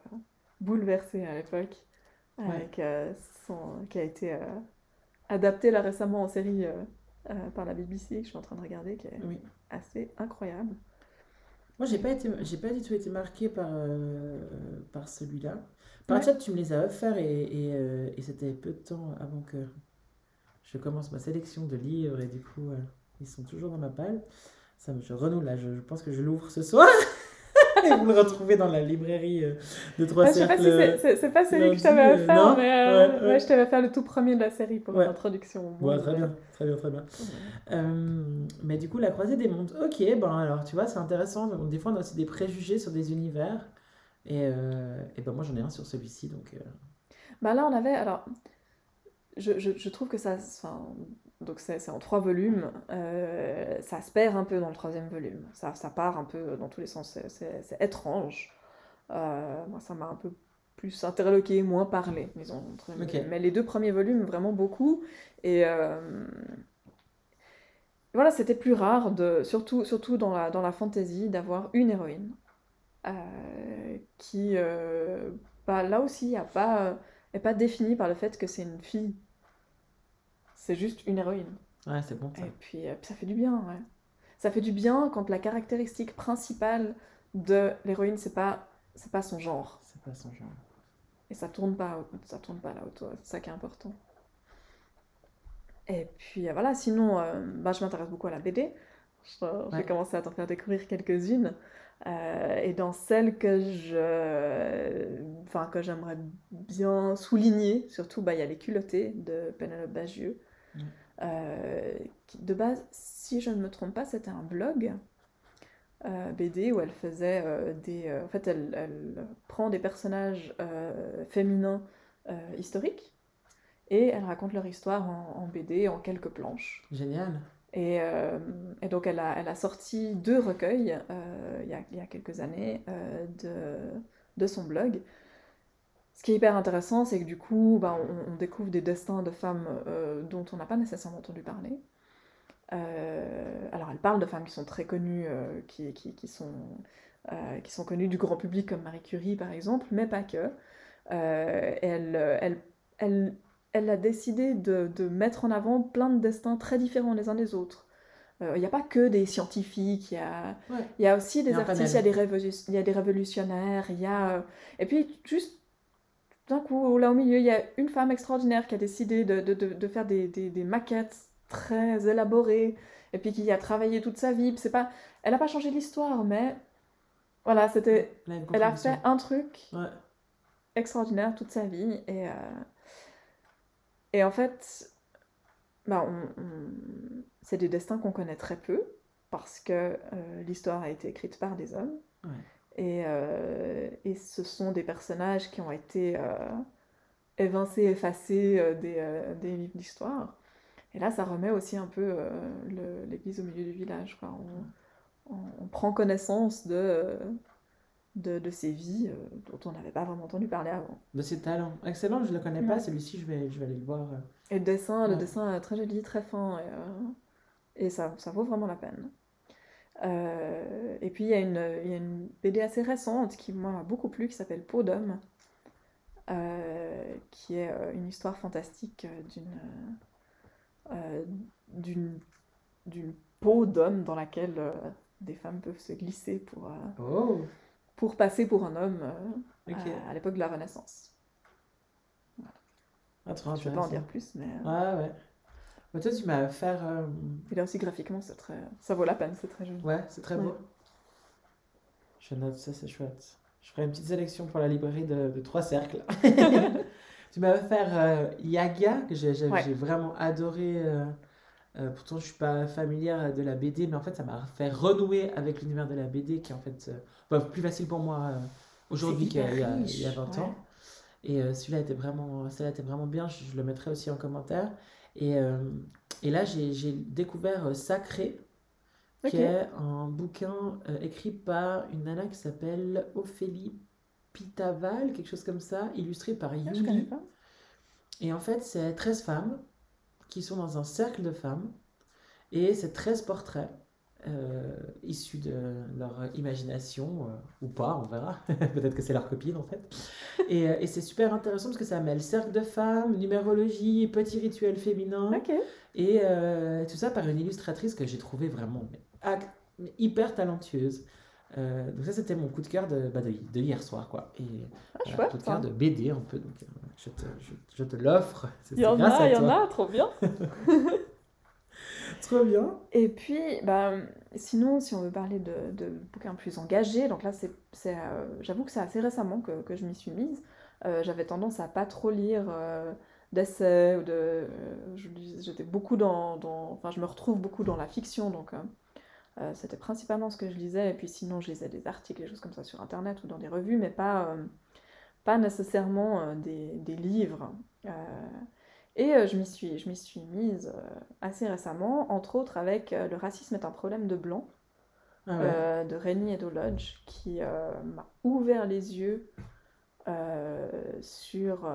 bouleversée à l'époque, son- qui a été adapté là récemment en série euh, par la BBC, que je suis en train de regarder, qui est Oui. assez incroyable. Moi, j'ai pas été, j'ai pas du tout été marqué par, euh, par celui-là. Par Ouais. chat, tu me les as offerts et, et, euh, et c'était peu de temps avant que je commence ma sélection de livres et du coup, ils sont toujours dans ma palle. Ça, me- je renoue là, je, je pense que je l'ouvre ce soir. *laughs* et *laughs* vous le retrouvez dans la librairie euh, de Trois Ah, je sais pas si c'est- pas celui que je t'avais euh, offert, mais euh, Ouais, ouais. ouais, je t'avais offert le tout premier de la série pour l'introduction. Ouais, monde. très bien, très bien, très bien. Euh, mais du coup, la croisée des mondes. Ok, ben alors, tu vois, c'est intéressant. Des fois, on a aussi des préjugés sur des univers. Et, euh, et ben moi, j'en ai un sur celui-ci. Donc, euh, Bah là, on avait. Alors, je, je, je trouve que ça. Enfin, donc, c'est en trois volumes. euh, ça se perd un peu dans le troisième volume. Ça, ça part un peu dans tous les sens. C'est- étrange. Euh, moi, ça m'a un peu plus interloqué, moins parlé, disons. Mais les deux premiers volumes, vraiment beaucoup. Et. euh, Voilà, c'était plus rare, de, surtout, surtout dans la, dans la fantasy, d'avoir une héroïne qui, bah, là aussi, a pas, n'est pas définie par le fait que c'est une fille. C'est juste une héroïne. ouais, c'est bon ça. Et puis, euh, puis ça fait du bien, ouais. Ça fait du bien quand la caractéristique principale de l'héroïne, c'est pas, c'est pas son genre. C'est pas son genre. Et ça tourne pas, ça tourne pas là autour. C'est ça qui est important. Et puis euh, voilà, sinon, euh, bah, je m'intéresse beaucoup à la BD. J'ai Ouais. commencé à t'en faire découvrir quelques-unes. Euh, et dans celles que je, enfin que j'aimerais bien souligner, surtout, bah, il y a les culottés de Penelope Bagieux. Euh, de base, si je ne me trompe pas, c'était un blog euh, BD où elle faisait euh, des. en fait, elle, elle prend des personnages féminins historiques et elle raconte leur histoire en, en BD, en quelques planches. Génial. Et, euh, et donc, elle a, elle a sorti deux recueils euh, il y a, il y a quelques années euh, de, de son blog. Ce qui est hyper intéressant, c'est que du coup, bah, on, on découvre des destins de femmes euh, dont on n'a pas nécessairement entendu parler. alors, elle parle de femmes qui sont très connues, qui, qui, qui, sont, qui sont connues du grand public, comme Marie Curie, par exemple, mais pas que. elle, elle, elle, elle a décidé de, de, mettre en avant plein de destins très différents les uns des autres. Il n'y a pas que des scientifiques, il y a, y a aussi des artistes, il y, a des il y a des révolutionnaires, il y a... Et puis, juste d'un coup, là au milieu, il y a une femme extraordinaire qui a décidé de, de, de faire des, des, des, maquettes très élaborées, et puis qui a travaillé toute sa vie. C'est pas, elle n'a pas changé l'histoire, mais voilà, c'était, elle a fait un truc extraordinaire toute sa vie, et, euh, et en fait, bah, on, c'est des destins qu'on connaît très peu, parce que euh, l'histoire a été écrite par des hommes. Et, euh, et, ce sont des personnages qui ont été euh, évincés, effacés euh, des, des, livres d'histoire. Et là, ça remet aussi un peu l'église au milieu du village. Quoi. On, on, prend connaissance de, de, de ces vies dont on n'avait pas vraiment entendu parler avant. De ces talents. Excellent, je ne le connais pas, celui-ci, je vais, je vais aller le voir. Et le dessin, le dessin est très joli, très fin, et, et ça, ça vaut vraiment la peine. Euh, et puis il y, a une, y, a une BD assez récente qui m'a beaucoup plu, qui s'appelle Peau d'homme, euh, qui est euh, une histoire fantastique d'une d'une peau d'homme dans laquelle des femmes peuvent se glisser pour, oh. pour passer pour un homme à, l'époque de la Renaissance. Voilà. Ah, Je ne vais pas en dire plus, mais... Ah ouais. Mais toi, tu m'as faire. Euh... Et là aussi, graphiquement, c'est très... ça vaut la peine, c'est très joli. Ouais, c'est très beau. Je note ça, c'est chouette. Je ferai une petite sélection pour la librairie de, de Trois Cercles. *laughs* tu m'as faire euh, Yaga, que j'ai vraiment adoré. Euh, euh, pourtant, je suis pas familière de la BD, mais en fait, ça m'a fait renouer avec l'univers de la BD, qui est en fait bah, plus facile pour moi aujourd'hui qu'il y, y, a 20 ans. Et celui-là était vraiment, était vraiment bien. Je, je, le mettrai aussi en commentaire. Et, euh, et là, j'ai découvert euh, Sacré, qui est un bouquin euh, écrit par une nana qui s'appelle Ophélie Pitaval, quelque chose comme ça, illustré par Yumi. Ah, je connais pas. Et en fait, c'est 13 femmes qui sont dans un cercle de femmes. Et c'est 13 portraits euh, issus de leur imagination, ou pas, on verra. *laughs* Peut-être que c'est leur copine en fait. Et, euh, et c'est super intéressant parce que ça mêle cercle de femmes, numérologie, petits rituels féminins. Et euh, tout ça par une illustratrice que j'ai trouvé vraiment hyper talentueuse. donc ça c'était mon coup de cœur de, bah de, de, hier soir quoi et ah, coup de cœur de BD un peu donc je te, je, je te l'offre il y en a il y en a trop bien *laughs* Trop bien. Et puis, bah, sinon, si on veut parler de, de bouquins plus engagés, donc là, c'est, euh, j'avoue que c'est assez récemment que, que je m'y suis mise. Euh, j'avais tendance à pas trop lire euh, d'essais ou de. j'étais beaucoup dans, dans, Enfin, je me retrouve beaucoup dans la fiction, donc c'était principalement ce que je lisais. Et puis sinon, je lisais des articles, des choses comme ça sur internet ou dans des revues, mais pas, pas nécessairement des, des, livres. Et euh, je m'y suis, je suis mise euh, assez récemment, entre autres avec euh, Le racisme est un problème de blanc ah de Rennie Edo Lodge, qui m'a ouvert les yeux sur,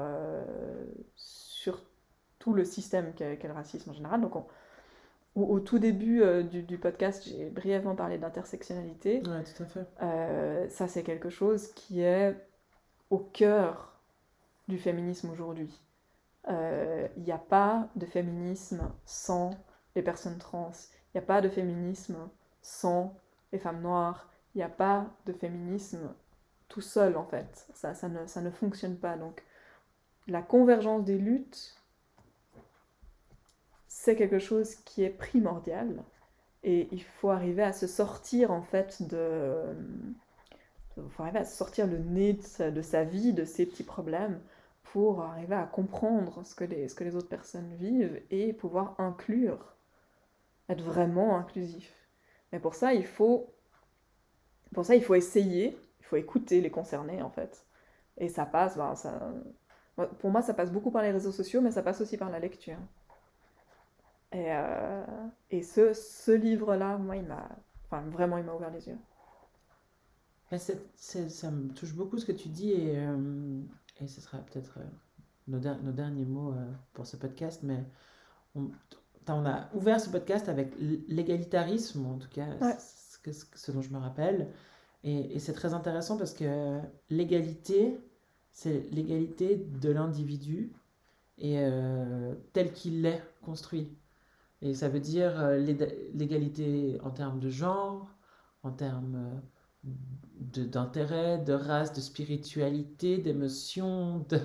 sur tout le système qu'est le racisme en général. Donc, au, tout début du, du, podcast, j'ai brièvement parlé d'intersectionnalité. Ouais, tout à fait. ça, c'est quelque chose qui est au cœur du féminisme aujourd'hui. Il euh, n'y a pas de féminisme sans les personnes trans. Il n'y a pas de féminisme sans les femmes noires. Il n'y a pas de féminisme tout seul, en fait. Ça, ça, ne, ça ne fonctionne pas. Donc, la convergence des luttes, c'est quelque chose qui est primordial. Et il faut arriver à se sortir, en fait, de... Il faut arriver à sortir le nez de sa vie, de ses petits problèmes, pour arriver à comprendre ce que les, ce que les autres personnes vivent et pouvoir inclure, être vraiment inclusif. Mais pour ça, il faut, pour ça, il faut essayer, il faut écouter les concernés en fait. Et ça passe, ben, ça, pour moi, ça passe beaucoup par les réseaux sociaux, mais ça passe aussi par la lecture. Et, euh, et ce, ce livre-là, moi, il m'a, enfin, vraiment, il m'a ouvert les yeux. ça me touche beaucoup ce que tu dis euh, et ce sera peut-être euh, nos, nos, derniers mots euh, pour ce podcast, mais on a ouvert ce podcast avec l'égalitarisme, en tout cas, ce, ce, dont je me rappelle. Et, c'est très intéressant parce que l'égalité, c'est l'égalité de l'individu et euh, tel qu'il est construit. Et ça veut dire euh, l'égalité en termes de genre, en termes d'intérêt, de, race, de spiritualité, d'émotion, de,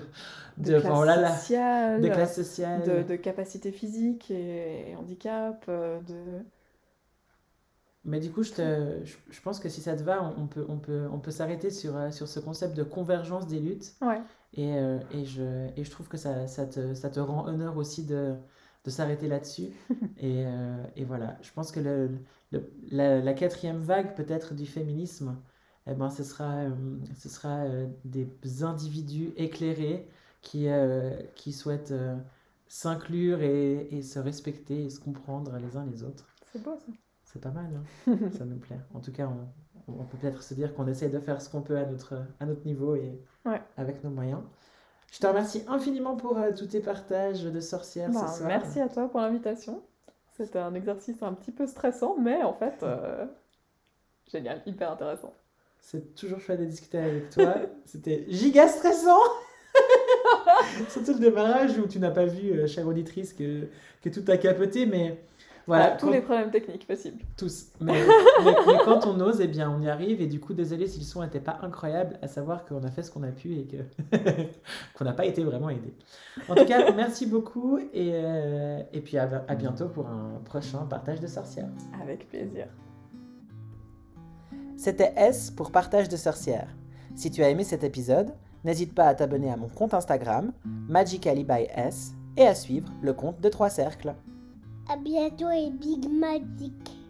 de, classe sociale, de classe sociale, de, capacité physique et, handicap, de... Mais du coup, je, te, je, pense que si ça te va, on peut, on peut, on peut s'arrêter sur, sur ce concept de convergence des luttes. Ouais. Et, et, je, et je trouve que ça, ça, te, ça te rend honneur aussi de, de s'arrêter là-dessus. *laughs* et, euh, et, voilà, je pense que le, le, la, quatrième vague peut-être du féminisme, eh ben, ce sera, euh, ce sera euh, des individus éclairés qui, qui souhaitent s'inclure et, et, se respecter et se comprendre les uns les autres. C'est beau ça. C'est pas mal, hein *laughs* ça nous plaît. En tout cas, on, on peut peut-être se dire qu'on essaie de faire ce qu'on peut à notre, à notre niveau et avec nos moyens. Je te remercie infiniment pour euh, tous tes partages de sorcières ce bah, soir. Merci à toi pour l'invitation. C'était un exercice un petit peu stressant, mais en fait, euh, *laughs* génial, hyper intéressant. C'est toujours chouette de discuter avec toi. *laughs* C'était giga stressant *laughs* Surtout le démarrage où tu n'as pas vu, euh, chère auditrice, que, que tout a capoté, mais voilà, tous les problèmes techniques possibles. Tous. Mais, *laughs* quand on ose, eh bien, on y arrive. Et du coup, désolé si le son n'était pas incroyable, à savoir qu'on a fait ce qu'on a pu et que qu'on n'a pas été vraiment aidé. En tout cas, merci beaucoup et, euh, et puis à, à bientôt pour un prochain partage de sorcières. Avec plaisir. C'était S pour partage de sorcières. Si tu as aimé cet épisode, n'hésite pas à t'abonner à mon compte Instagram, Magically by S, et à suivre le compte de Trois Cercles. À bientôt et Big Magic.